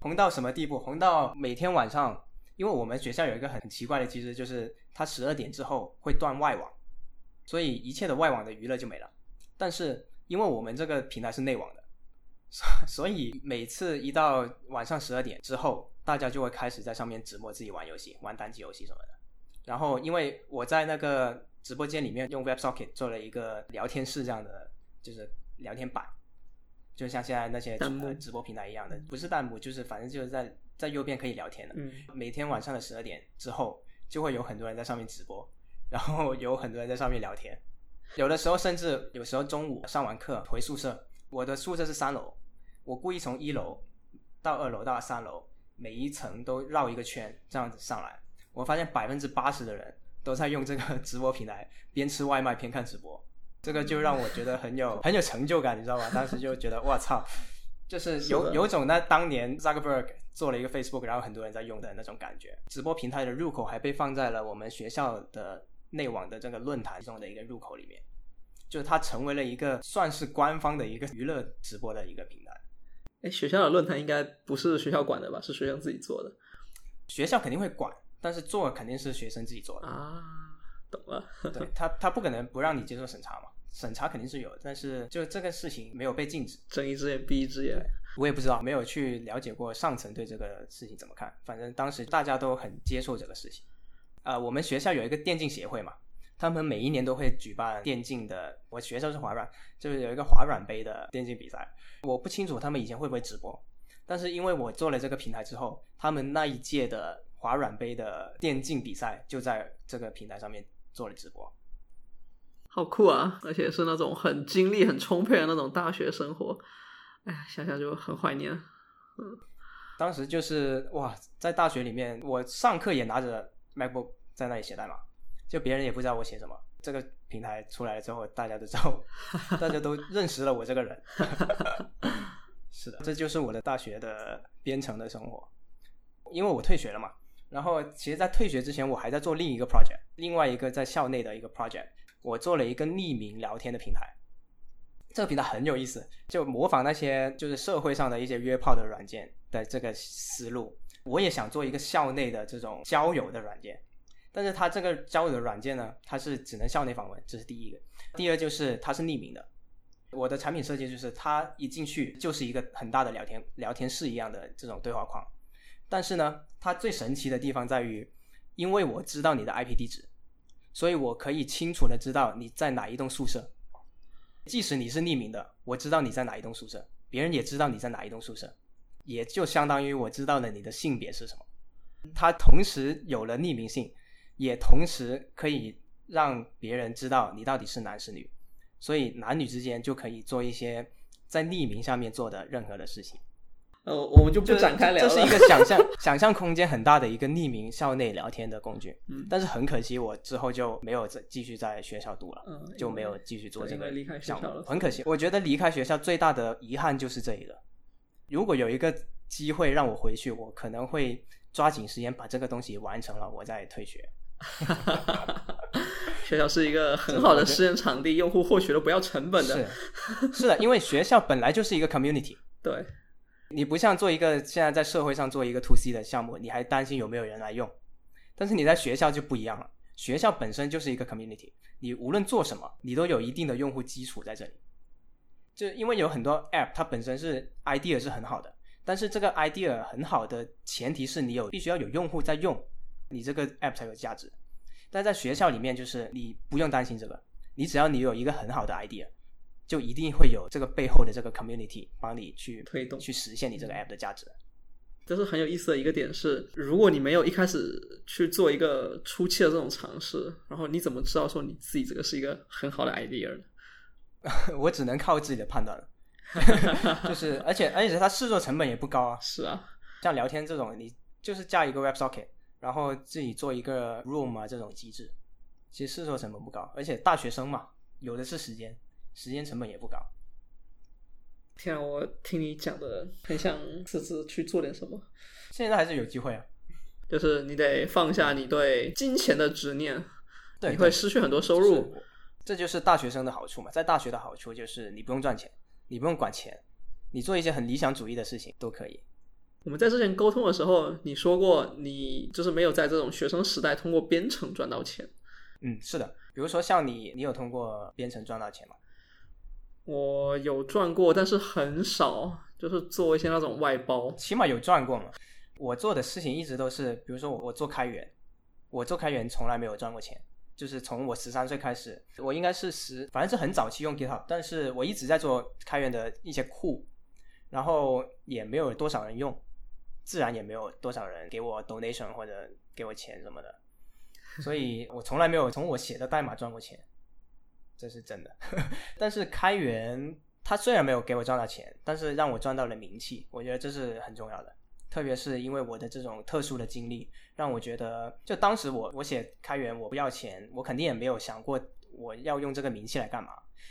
红到什么地步？红到每天晚上，因为我们学校有一个很奇怪的机制，就是它十二点之后会断外网，所以一切的外网的娱乐就没了。但是因为我们这个平台是内网的，所 [LAUGHS] 所以每次一到晚上十二点之后，大家就会开始在上面直播自己玩游戏、玩单机游戏什么的。然后因为我在那个直播间里面用 WebSocket 做了一个聊天室这样的，就是聊天板，就像现在那些直播平台一样的，不是弹幕，就是反正就是在在右边可以聊天的。嗯，每天晚上的十二点之后，就会有很多人在上面直播，然后有很多人在上面聊天。有的时候甚至有时候中午上完课回宿舍，我的宿舍是三楼，我故意从一楼到二楼到三楼，每一层都绕一个圈，这样子上来。我发现百分之八十的人都在用这个 [LAUGHS] 直播平台边吃外卖边看直播，这个就让我觉得很有很有成就感，你知道吧？当时就觉得我操，就是是有有种那当年 Zuckerberg 做了一个 Facebook，然后很多人在用的那种感觉。直播平台的入口还被放在了我们学校的内网的这个论坛中的一个入口里面，就是它成为了一个算是官方的一个娱乐直播的一个平台。哎，学校的论坛应该不是学校管的吧？是学生自己做的学校肯定会管，但是做肯定是学生自己做的。啊，懂了。[LAUGHS] 对他，他不可能不让你接受审查嘛，审查肯定是有，但是就这个事情没有被禁止。睁一只眼闭一只眼。我也不知道，没有去了解过上层对这个事情怎么看。反正当时大家都很接受这个事情。呃，我们学校有一个电竞协会嘛，他们每一年都会举办电竞的。我学校是华软，就是有一个华软杯的电竞比赛。我不清楚他们以前会不会直播，但是因为我做了这个平台之后，他们那一届的华软杯的电竞比赛就在这个平台上面做了直播。好酷啊！而且是那种很精力很充沛的那种大学生活，哎，想想就很怀念。嗯当时就是哇，在大学里面，我上课也拿着 MacBook 在那里写代码，就别人也不知道我写什么。这个平台出来了之后，大家都知道，[LAUGHS] 大家都认识了我这个人。[LAUGHS] 是的，这就是我的大学的编程的生活。因为我退学了嘛，然后其实，在退学之前，我还在做另一个 project，另外一个在校内的一个 project，我做了一个匿名聊天的平台。这个平台很有意思，就模仿那些就是社会上的一些约炮的软件的这个思路，我也想做一个校内的这种交友的软件。但是它这个交友的软件呢，它是只能校内访问，这是第一个。第二就是它是匿名的。我的产品设计就是它一进去就是一个很大的聊天聊天室一样的这种对话框。但是呢，它最神奇的地方在于，因为我知道你的 IP 地址，所以我可以清楚的知道你在哪一栋宿舍。即使你是匿名的，我知道你在哪一栋宿舍，别人也知道你在哪一栋宿舍，也就相当于我知道了你的性别是什么。它同时有了匿名性，也同时可以让别人知道你到底是男是女，所以男女之间就可以做一些在匿名上面做的任何的事情。呃，我们就不展开聊了。这是一个 [LAUGHS] 想象想象空间很大的一个匿名校内聊天的工具。嗯但是很可惜，我之后就没有再继续在学校读了，嗯，就没有继续做这个项目很可惜。我觉得离开学校最大的遗憾就是这一个。如果有一个机会让我回去，我可能会抓紧时间把这个东西完成了，我再退学。[LAUGHS] [LAUGHS] 学校是一个很好的试验场地，用户获取了不要成本的。是是的，因为学校本来就是一个 community，对，你不像做一个现在在社会上做一个 to C 的项目，你还担心有没有人来用。但是你在学校就不一样了，学校本身就是一个 community，你无论做什么，你都有一定的用户基础在这里。就因为有很多 app，它本身是 idea 是很好的，但是这个 idea 很好的前提是你有必须要有用户在用，你这个 app 才有价值。但在学校里面，就是你不用担心这个，你只要你有一个很好的 idea，就一定会有这个背后的这个 community 帮你去推动去实现你这个 app 的价值。这是很有意思的一个点是，如果你没有一开始去做一个初期的这种尝试，然后你怎么知道说你自己这个是一个很好的 idea 呢？[LAUGHS] 我只能靠自己的判断了，[LAUGHS] 就是而且而且它试错成本也不高啊。是啊，像聊天这种，你就是加一个 WebSocket，然后自己做一个 Room 啊这种机制，其实试错成本不高，而且大学生嘛，有的是时间，时间成本也不高。天啊，我听你讲的很想辞职去做点什么，现在还是有机会啊。就是你得放下你对金钱的执念，对，你会失去很多收入。是这就是大学生的好处嘛。在大学的好处就是你不用赚钱，你不用管钱，你做一些很理想主义的事情都可以。我们在之前沟通的时候，你说过你就是没有在这种学生时代通过编程赚到钱。嗯，是的，比如说像你，你有通过编程赚到钱吗？我有赚过，但是很少，就是做一些那种外包。起码有赚过嘛。我做的事情一直都是，比如说我我做开源，我做开源从来没有赚过钱。就是从我十三岁开始，我应该是十，反正是很早期用 GitHub，但是我一直在做开源的一些库，然后也没有多少人用，自然也没有多少人给我 donation 或者给我钱什么的，所以我从来没有从我写的代码赚过钱，这是真的。[LAUGHS] 但是开源它虽然没有给我赚到钱，但是让我赚到了名气，我觉得这是很重要的。特别是因为我的这种特殊的经历，让我觉得，就当时我我写开源我不要钱，我肯定也没有想过我要用这个名气来干嘛。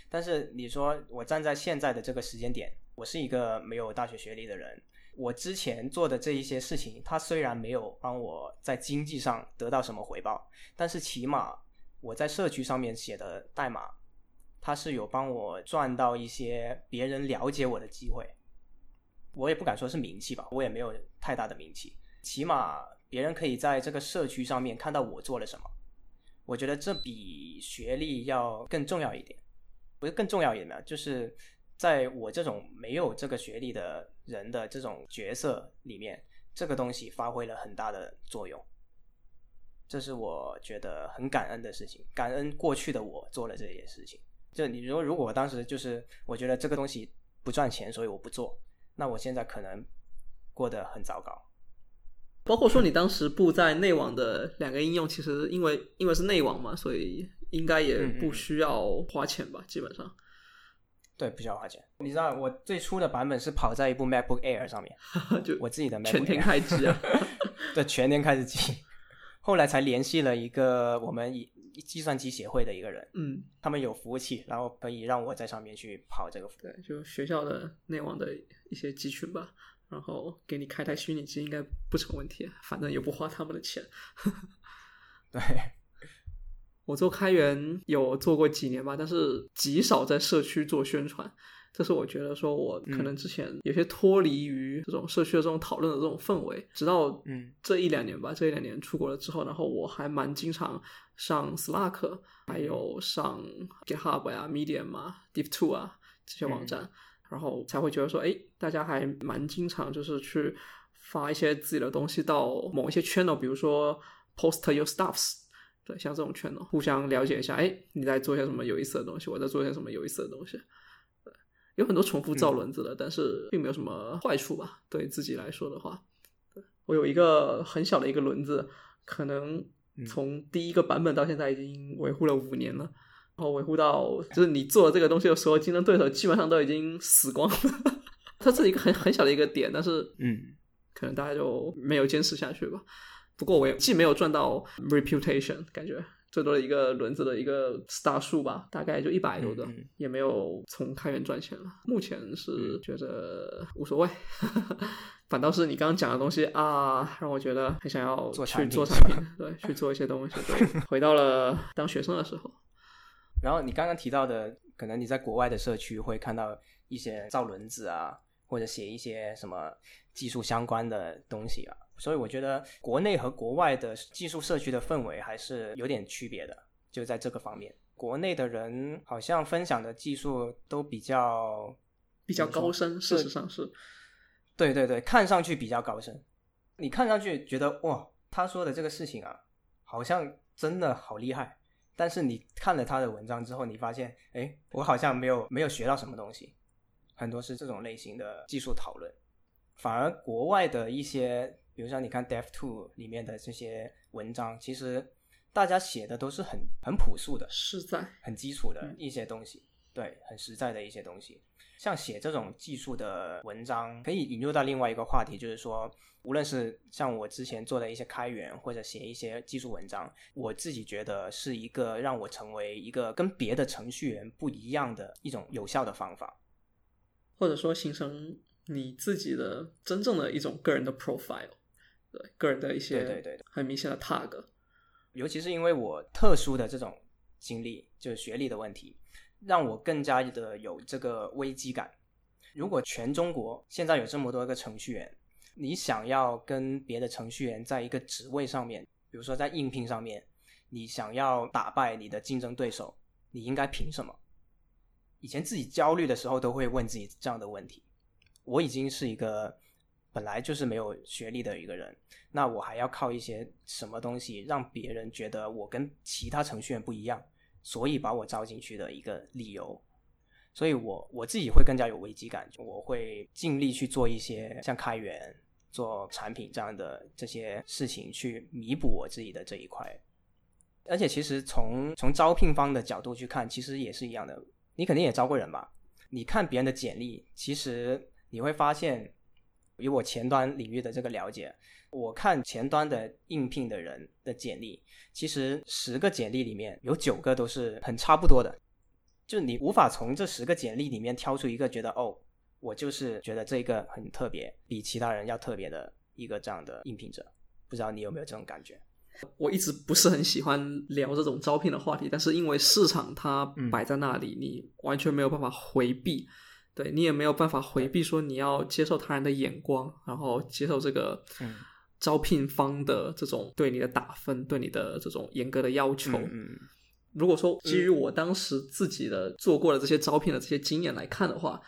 但是你说我站在现在的这个时间点，我是一个没有大学学历的人，我之前做的这一些事情，它虽然没有帮我在经济上得到什么回报，但是起码我在社区上面写的代码，它是有帮我赚到一些别人了解我的机会。我也不敢说是名气吧，我也没有太大的名气，起码别人可以在这个社区上面看到我做了什么。我觉得这比学历要更重要一点，不是更重要一点，就是在我这种没有这个学历的人的这种角色里面，这个东西发挥了很大的作用。这是我觉得很感恩的事情，感恩过去的我做了这些事情。就你说，如果我当时就是我觉得这个东西不赚钱，所以我不做。那我现在可能过得很糟糕，包括说你当时布在内网的两个应用，其实因为因为是内网嘛，所以应该也不需要花钱吧？基本上，对，不需要花钱。你知道我最初的版本是跑在一部 MacBook Air 上面，[LAUGHS] 就我自己的全天开机啊，[LAUGHS] 对，全天开机。后来才联系了一个我们以计算机协会的一个人，嗯，他们有服务器，然后可以让我在上面去跑这个。对，就学校的内网的一些集群吧，然后给你开台虚拟机应该不成问题，反正也不花他们的钱。[LAUGHS] 对，我做开源有做过几年吧，但是极少在社区做宣传。这是我觉得说，我可能之前有些脱离于这种社区的这种讨论的这种氛围，直到嗯。这一两年吧，这一两年出国了之后，然后我还蛮经常上 Slack，还有上 GitHub 呀、Medium 啊、Dev2 啊这些网站，然后才会觉得说，哎，大家还蛮经常就是去发一些自己的东西到某一些 channel，比如说 Post Your Stuffs，对，像这种 channel，互相了解一下，哎，你在做些什么有意思的东西，我在做些什么有意思的东西。有很多重复造轮子的，但是并没有什么坏处吧？对自己来说的话，我有一个很小的一个轮子，可能从第一个版本到现在已经维护了五年了，然后维护到就是你做了这个东西的时候，竞争对手基本上都已经死光了。[LAUGHS] 它是一个很很小的一个点，但是嗯，可能大家就没有坚持下去吧。不过我也既没有赚到 reputation，感觉。最多的一个轮子的一个 star 数吧，大概就一百多个，也没有从开源赚钱了。目前是觉得无所谓，[LAUGHS] 反倒是你刚刚讲的东西啊，让我觉得很想要去做产品，对，去做一些东西。[LAUGHS] 对，回到了当学生的时候。然后你刚刚提到的，可能你在国外的社区会看到一些造轮子啊，或者写一些什么技术相关的东西啊。所以我觉得国内和国外的技术社区的氛围还是有点区别的，就在这个方面，国内的人好像分享的技术都比较比较高深，事实上是，对对对，看上去比较高深，你看上去觉得哇，他说的这个事情啊，好像真的好厉害，但是你看了他的文章之后，你发现，哎，我好像没有没有学到什么东西，很多是这种类型的技术讨论，反而国外的一些。比如像，你看 Dev Two 里面的这些文章，其实大家写的都是很很朴素的、实在、很基础的一些东西，对，很实在的一些东西。像写这种技术的文章，可以引入到另外一个话题，就是说，无论是像我之前做的一些开源，或者写一些技术文章，我自己觉得是一个让我成为一个跟别的程序员不一样的一种有效的方法，或者说形成你自己的真正的一种个人的 profile。对个人的一些对对对很明显的 tag，尤其是因为我特殊的这种经历，就是学历的问题，让我更加的有这个危机感。如果全中国现在有这么多个程序员，你想要跟别的程序员在一个职位上面，比如说在应聘上面，你想要打败你的竞争对手，你应该凭什么？以前自己焦虑的时候都会问自己这样的问题。我已经是一个本来就是没有学历的一个人，那我还要靠一些什么东西让别人觉得我跟其他程序员不一样，所以把我招进去的一个理由。所以我我自己会更加有危机感，我会尽力去做一些像开源、做产品这样的这些事情，去弥补我自己的这一块。而且，其实从从招聘方的角度去看，其实也是一样的。你肯定也招过人吧？你看别人的简历，其实你会发现，以我前端领域的这个了解，我看前端的应聘的人的简历，其实十个简历里面有九个都是很差不多的。就你无法从这十个简历里面挑出一个觉得哦，我就是觉得这个很特别，比其他人要特别的一个这样的应聘者。不知道你有没有这种感觉？我一直不是很喜欢聊这种招聘的话题，但是因为市场它摆在那里，你完全没有办法回避，对你也没有办法回避说你要接受他人的眼光，然后接受这个招聘方的这种对你的打分，对你的这种严格的要求。如果说基于我当时自己的做过的这些招聘的这些经验来看的话，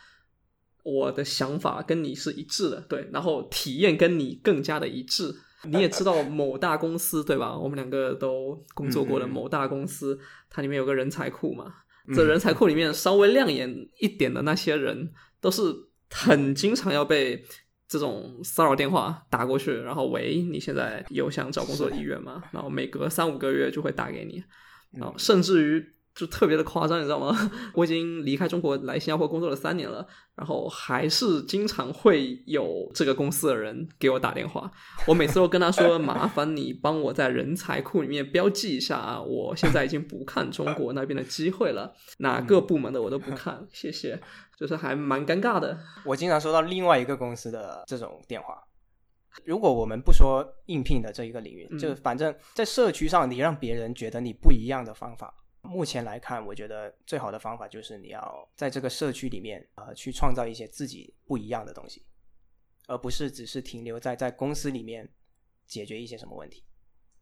我的想法跟你是一致的，对，然后体验跟你更加的一致。你也知道某大公司对吧？我们两个都工作过的某大公司，它里面有个人才库嘛。这人才库里面稍微亮眼一点的那些人，都是很经常要被这种骚扰电话打过去，然后喂，你现在有想找工作的意愿吗？然后每隔三五个月就会打给你，然后甚至于。就特别的夸张，你知道吗？[LAUGHS] 我已经离开中国来新加坡工作了三年了，然后还是经常会有这个公司的人给我打电话。我每次都跟他说：“ [LAUGHS] 麻烦你帮我在人才库里面标记一下啊，我现在已经不看中国那边的机会了，哪个部门的我都不看，谢谢。[LAUGHS] ”就是还蛮尴尬的。我经常收到另外一个公司的这种电话。如果我们不说应聘的这一个领域，就反正在社区上，你让别人觉得你不一样的方法。目前来看，我觉得最好的方法就是你要在这个社区里面，呃，去创造一些自己不一样的东西，而不是只是停留在在公司里面解决一些什么问题。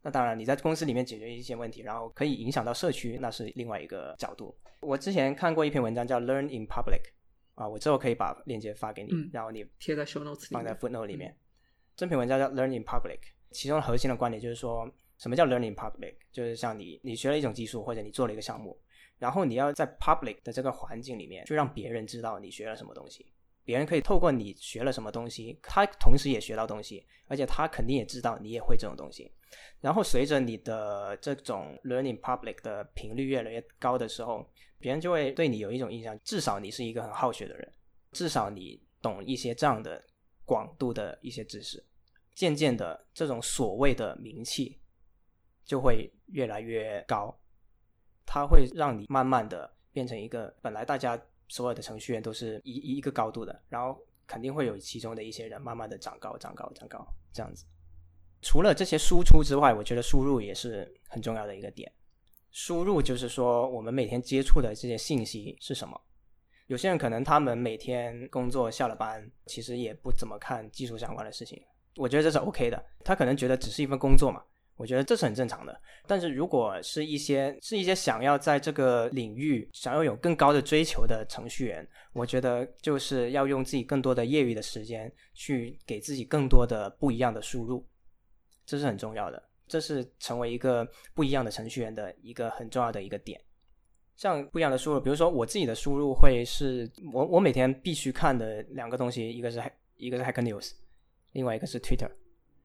那当然，你在公司里面解决一些问题，然后可以影响到社区，那是另外一个角度。我之前看过一篇文章叫《Learn in Public》，啊，我之后可以把链接发给你，然后你贴在 show notes 放在 footnote 里面。这篇文章叫《Learn in Public》，其中核心的观点就是说。什么叫 learning public？就是像你，你学了一种技术，或者你做了一个项目，然后你要在 public 的这个环境里面，去让别人知道你学了什么东西。别人可以透过你学了什么东西，他同时也学到东西，而且他肯定也知道你也会这种东西。然后随着你的这种 learning public 的频率越来越高的时候，别人就会对你有一种印象，至少你是一个很好学的人，至少你懂一些这样的广度的一些知识。渐渐的，这种所谓的名气。就会越来越高，它会让你慢慢的变成一个本来大家所有的程序员都是一一个高度的，然后肯定会有其中的一些人慢慢的长高、长高、长高这样子。除了这些输出之外，我觉得输入也是很重要的一个点。输入就是说我们每天接触的这些信息是什么？有些人可能他们每天工作下了班，其实也不怎么看技术相关的事情，我觉得这是 OK 的。他可能觉得只是一份工作嘛。我觉得这是很正常的，但是如果是一些是一些想要在这个领域想要有更高的追求的程序员，我觉得就是要用自己更多的业余的时间去给自己更多的不一样的输入，这是很重要的，这是成为一个不一样的程序员的一个很重要的一个点。像不一样的输入，比如说我自己的输入会是我我每天必须看的两个东西，一个是一个是 Hack News，另外一个是 Twitter。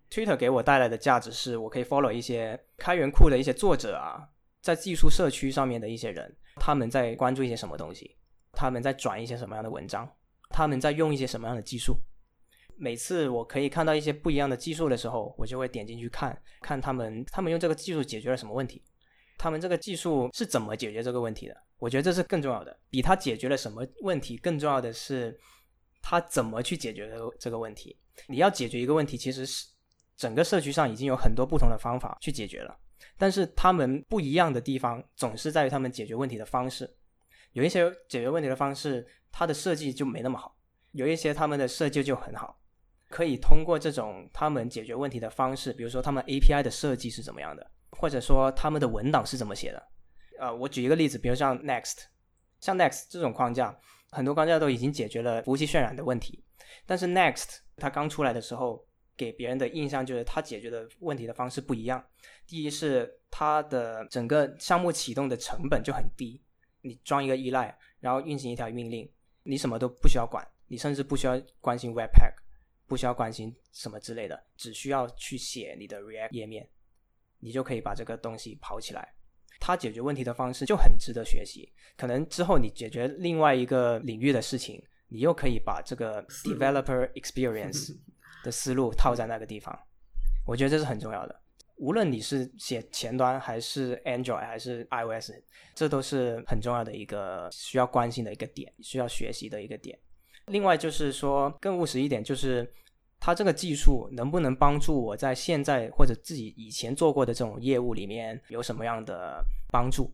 Twitter 给我带来的价值是我可以 follow 一些开源库的一些作者啊，在技术社区上面的一些人，他们在关注一些什么东西，他们在转一些什么样的文章，他们在用一些什么样的技术。每次我可以看到一些不一样的技术的时候，我就会点进去看看他们，他们用这个技术解决了什么问题，他们这个技术是怎么解决这个问题的。我觉得这是更重要的，比他解决了什么问题更重要的是他怎么去解决这个问题。你要解决一个问题，其实是。整个社区上已经有很多不同的方法去解决了，但是他们不一样的地方总是在于他们解决问题的方式。有一些解决问题的方式，它的设计就没那么好；有一些他们的设计就很好。可以通过这种他们解决问题的方式，比如说他们 API 的设计是怎么样的，或者说他们的文档是怎么写的。呃，我举一个例子，比如像 Next，像 Next 这种框架，很多框架都已经解决了服务器渲染的问题，但是 Next 它刚出来的时候，给别人的印象就是他解决的问题的方式不一样。第一是它的整个项目启动的成本就很低，你装一个依赖，然后运行一条命令，你什么都不需要管，你甚至不需要关心 Webpack，不需要关心什么之类的，只需要去写你的 React 页面，你就可以把这个东西跑起来。它解决问题的方式就很值得学习。可能之后你解决另外一个领域的事情，你又可以把这个 developer experience 的思路套在那个地方。我觉得这是很重要的。无论你是写前端还是 Android 还是 iOS，这都是很重要的一个需要关心的一个点，需要学习的一个点。另外就是说更务实一点，就是它这个技术能不能帮助我在现在或者自己以前做过的这种业务里面有什么样的帮助？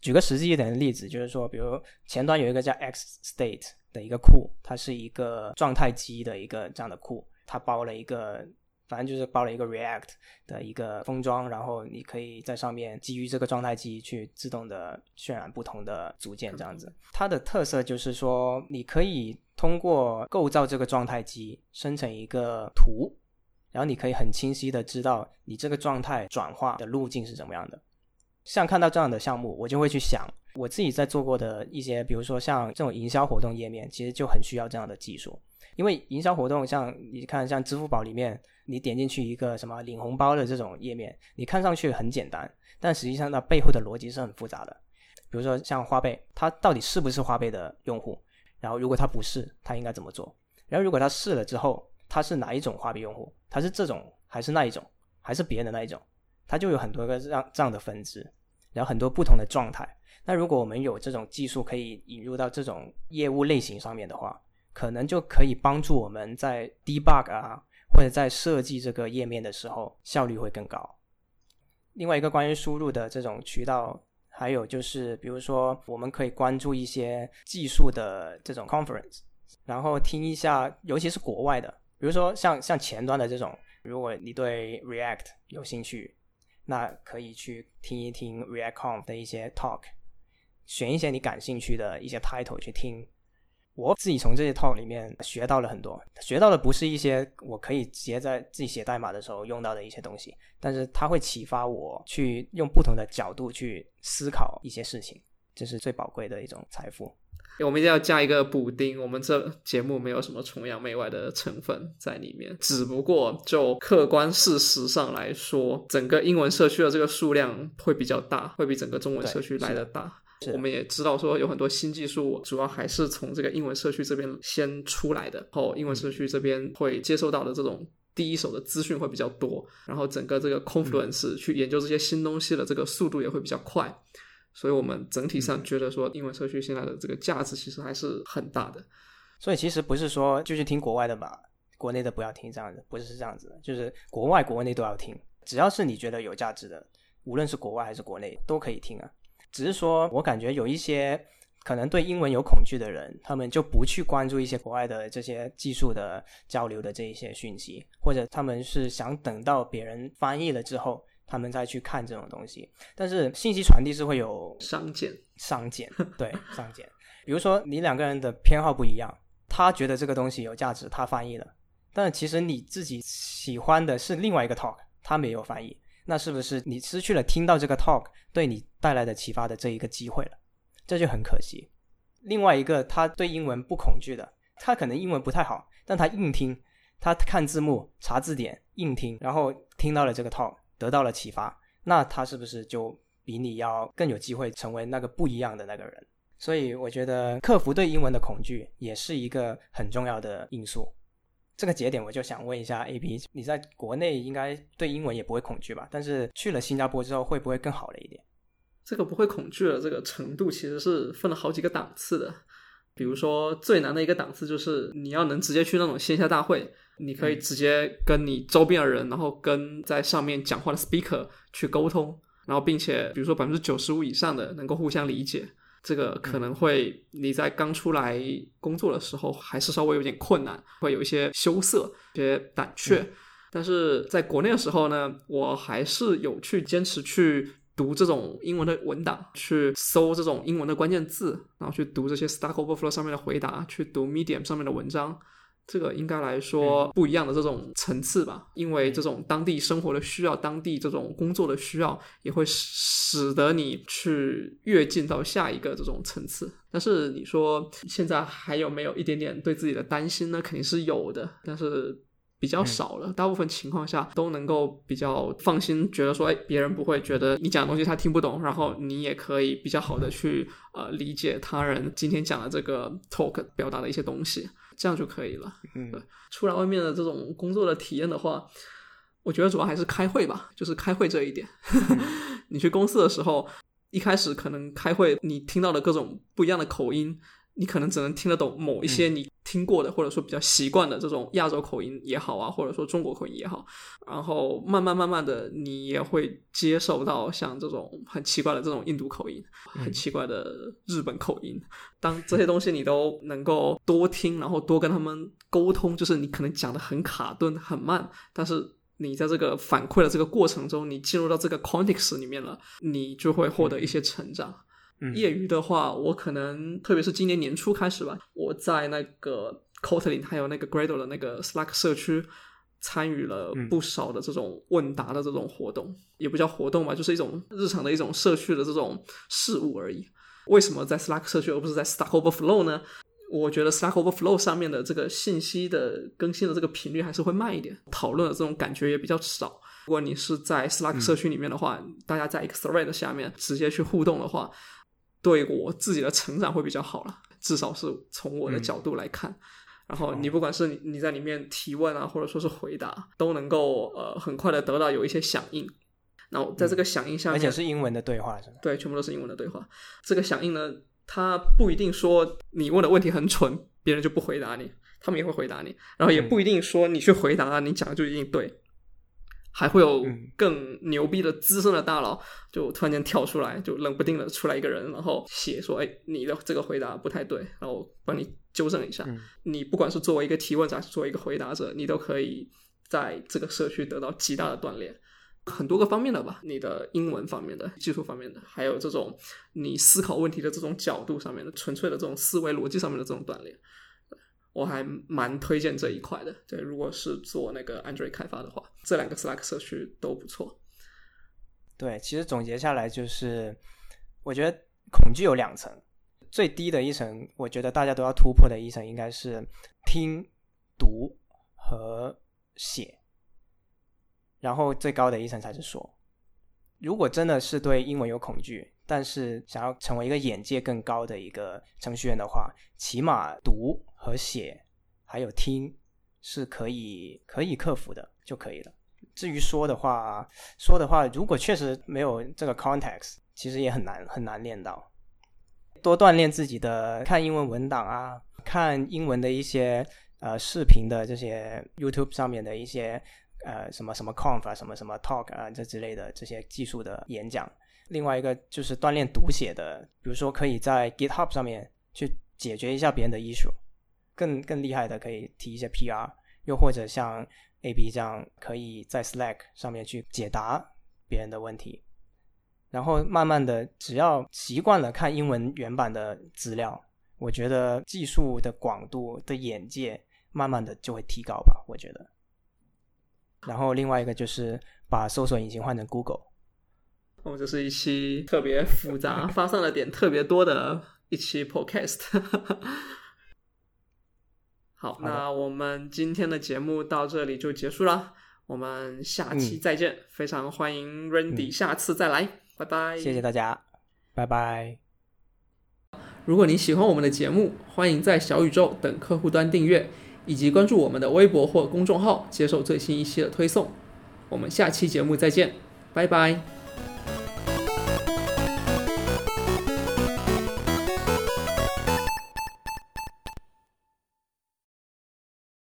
举个实际一点的例子，就是说，比如前端有一个叫 X State 的一个库，它是一个状态机的一个这样的库，它包了一个。反正就是包了一个 React 的一个封装，然后你可以在上面基于这个状态机去自动的渲染不同的组件，这样子。它的特色就是说，你可以通过构造这个状态机生成一个图，然后你可以很清晰的知道你这个状态转化的路径是怎么样的。像看到这样的项目，我就会去想，我自己在做过的一些，比如说像这种营销活动页面，其实就很需要这样的技术。因为营销活动，像你看，像支付宝里面，你点进去一个什么领红包的这种页面，你看上去很简单，但实际上它背后的逻辑是很复杂的。比如说像花呗，它到底是不是花呗的用户？然后如果它不是，它应该怎么做？然后如果它是了之后，它是哪一种花呗用户？它是这种还是那一种？还是别的那一种？它就有很多个这样这样的分支，然后很多不同的状态。那如果我们有这种技术可以引入到这种业务类型上面的话，可能就可以帮助我们在 debug 啊，或者在设计这个页面的时候效率会更高。另外一个关于输入的这种渠道，还有就是，比如说我们可以关注一些技术的这种 conference，然后听一下，尤其是国外的，比如说像像前端的这种，如果你对 React 有兴趣，那可以去听一听 ReactConf 的一些 talk，选一些你感兴趣的一些 title 去听。我自己从这些套里面学到了很多，学到的不是一些我可以直接在自己写代码的时候用到的一些东西，但是它会启发我去用不同的角度去思考一些事情，这是最宝贵的一种财富。我们一定要加一个补丁，我们这节目没有什么崇洋媚外的成分在里面，只不过就客观事实上来说，整个英文社区的这个数量会比较大，会比整个中文社区来的大。我们也知道说有很多新技术，主要还是从这个英文社区这边先出来的，后英文社区这边会接受到的这种第一手的资讯会比较多，然后整个这个 confluence 去研究这些新东西的这个速度也会比较快，所以我们整体上觉得说英文社区现在的这个价值其实还是很大的。所以其实不是说就去听国外的吧，国内的不要听这样子，不是这样子的，就是国外国内都要听，只要是你觉得有价值的，无论是国外还是国内都可以听啊。只是说，我感觉有一些可能对英文有恐惧的人，他们就不去关注一些国外的这些技术的交流的这一些讯息，或者他们是想等到别人翻译了之后，他们再去看这种东西。但是信息传递是会有商减，商减，[LAUGHS] 对，商减。比如说你两个人的偏好不一样，他觉得这个东西有价值，他翻译了，但其实你自己喜欢的是另外一个 talk，他没有翻译。那是不是你失去了听到这个 talk 对你带来的启发的这一个机会了？这就很可惜。另外一个，他对英文不恐惧的，他可能英文不太好，但他硬听，他看字幕、查字典、硬听，然后听到了这个 talk，得到了启发，那他是不是就比你要更有机会成为那个不一样的那个人？所以，我觉得克服对英文的恐惧也是一个很重要的因素。这个节点，我就想问一下 A B，你在国内应该对英文也不会恐惧吧？但是去了新加坡之后，会不会更好了一点？这个不会恐惧的这个程度，其实是分了好几个档次的。比如说，最难的一个档次就是你要能直接去那种线下大会，你可以直接跟你周边的人，然后跟在上面讲话的 speaker 去沟通，然后并且比如说百分之九十五以上的能够互相理解。这个可能会你在刚出来工作的时候还是稍微有点困难，会有一些羞涩、一些胆怯。但是在国内的时候呢，我还是有去坚持去读这种英文的文档，去搜这种英文的关键字，然后去读这些 Stack Overflow 上面的回答，去读 Medium 上面的文章。这个应该来说不一样的这种层次吧，因为这种当地生活的需要，当地这种工作的需要，也会使得你去跃进到下一个这种层次。但是你说现在还有没有一点点对自己的担心呢？肯定是有的，但是比较少了。大部分情况下都能够比较放心，觉得说，哎，别人不会觉得你讲的东西他听不懂，然后你也可以比较好的去呃理解他人今天讲的这个 talk 表达的一些东西。这样就可以了。嗯，出来外面的这种工作的体验的话，我觉得主要还是开会吧，就是开会这一点。[LAUGHS] 你去公司的时候，一开始可能开会，你听到的各种不一样的口音。你可能只能听得懂某一些你听过的，或者说比较习惯的这种亚洲口音也好啊，或者说中国口音也好，然后慢慢慢慢的，你也会接受到像这种很奇怪的这种印度口音，很奇怪的日本口音。当这些东西你都能够多听，然后多跟他们沟通，就是你可能讲的很卡顿、很慢，但是你在这个反馈的这个过程中，你进入到这个 context 里面了，你就会获得一些成长。业余的话，我可能特别是今年年初开始吧，我在那个 Kotlin 还有那个 Gradle 的那个 Slack 社区参与了不少的这种问答的这种活动，也不叫活动吧，就是一种日常的一种社区的这种事务而已。为什么在 Slack 社区而不是在 Stack Overflow 呢？我觉得 Slack Overflow 上面的这个信息的更新的这个频率还是会慢一点，讨论的这种感觉也比较少。如果你是在 Slack 社区里面的话，大家在一个 Thread 下面直接去互动的话。对我自己的成长会比较好了，至少是从我的角度来看。然后你不管是你你在里面提问啊，或者说是回答，都能够呃很快的得到有一些响应。然后在这个响应下面，而且是英文的对话是吧？对，全部都是英文的对话。这个响应呢，它不一定说你问的问题很蠢，别人就不回答你，他们也会回答你。然后也不一定说你去回答，你讲的就一定对。还会有更牛逼的资深的大佬，就突然间跳出来，就冷不丁的出来一个人，然后写说：“哎，你的这个回答不太对，然后帮你纠正一下。”你不管是作为一个提问者，还是作为一个回答者，你都可以在这个社区得到极大的锻炼，很多个方面的吧，你的英文方面的、技术方面的，还有这种你思考问题的这种角度上面的、纯粹的这种思维逻辑上面的这种锻炼。我还蛮推荐这一块的，对，如果是做那个 Android 开发的话，这两个 Slack 社区都不错。对，其实总结下来就是，我觉得恐惧有两层，最低的一层，我觉得大家都要突破的一层，应该是听、读和写，然后最高的一层才是说。如果真的是对英文有恐惧，但是想要成为一个眼界更高的一个程序员的话，起码读。和写还有听是可以可以克服的就可以了。至于说的话，说的话，如果确实没有这个 context，其实也很难很难练到。多锻炼自己的看英文文档啊，看英文的一些呃视频的这些 YouTube 上面的一些呃什么什么 conf 啊，什么什么 talk 啊这之类的这些技术的演讲。另外一个就是锻炼读写的，比如说可以在 GitHub 上面去解决一下别人的 issue。更更厉害的可以提一些 PR，又或者像 AB 这样可以在 Slack 上面去解答别人的问题，然后慢慢的，只要习惯了看英文原版的资料，我觉得技术的广度的眼界慢慢的就会提高吧，我觉得。然后另外一个就是把搜索引擎换成 Google。哦这是一期特别复杂、发散的点特别多的一期 Podcast。好，那我们今天的节目到这里就结束了，我们下期再见。非常欢迎 Randy 下次再来，拜拜。谢谢大家，拜拜。如果你喜欢我们的节目，欢迎在小宇宙等客户端订阅，以及关注我们的微博或公众号，接受最新一期的推送。我们下期节目再见，拜拜。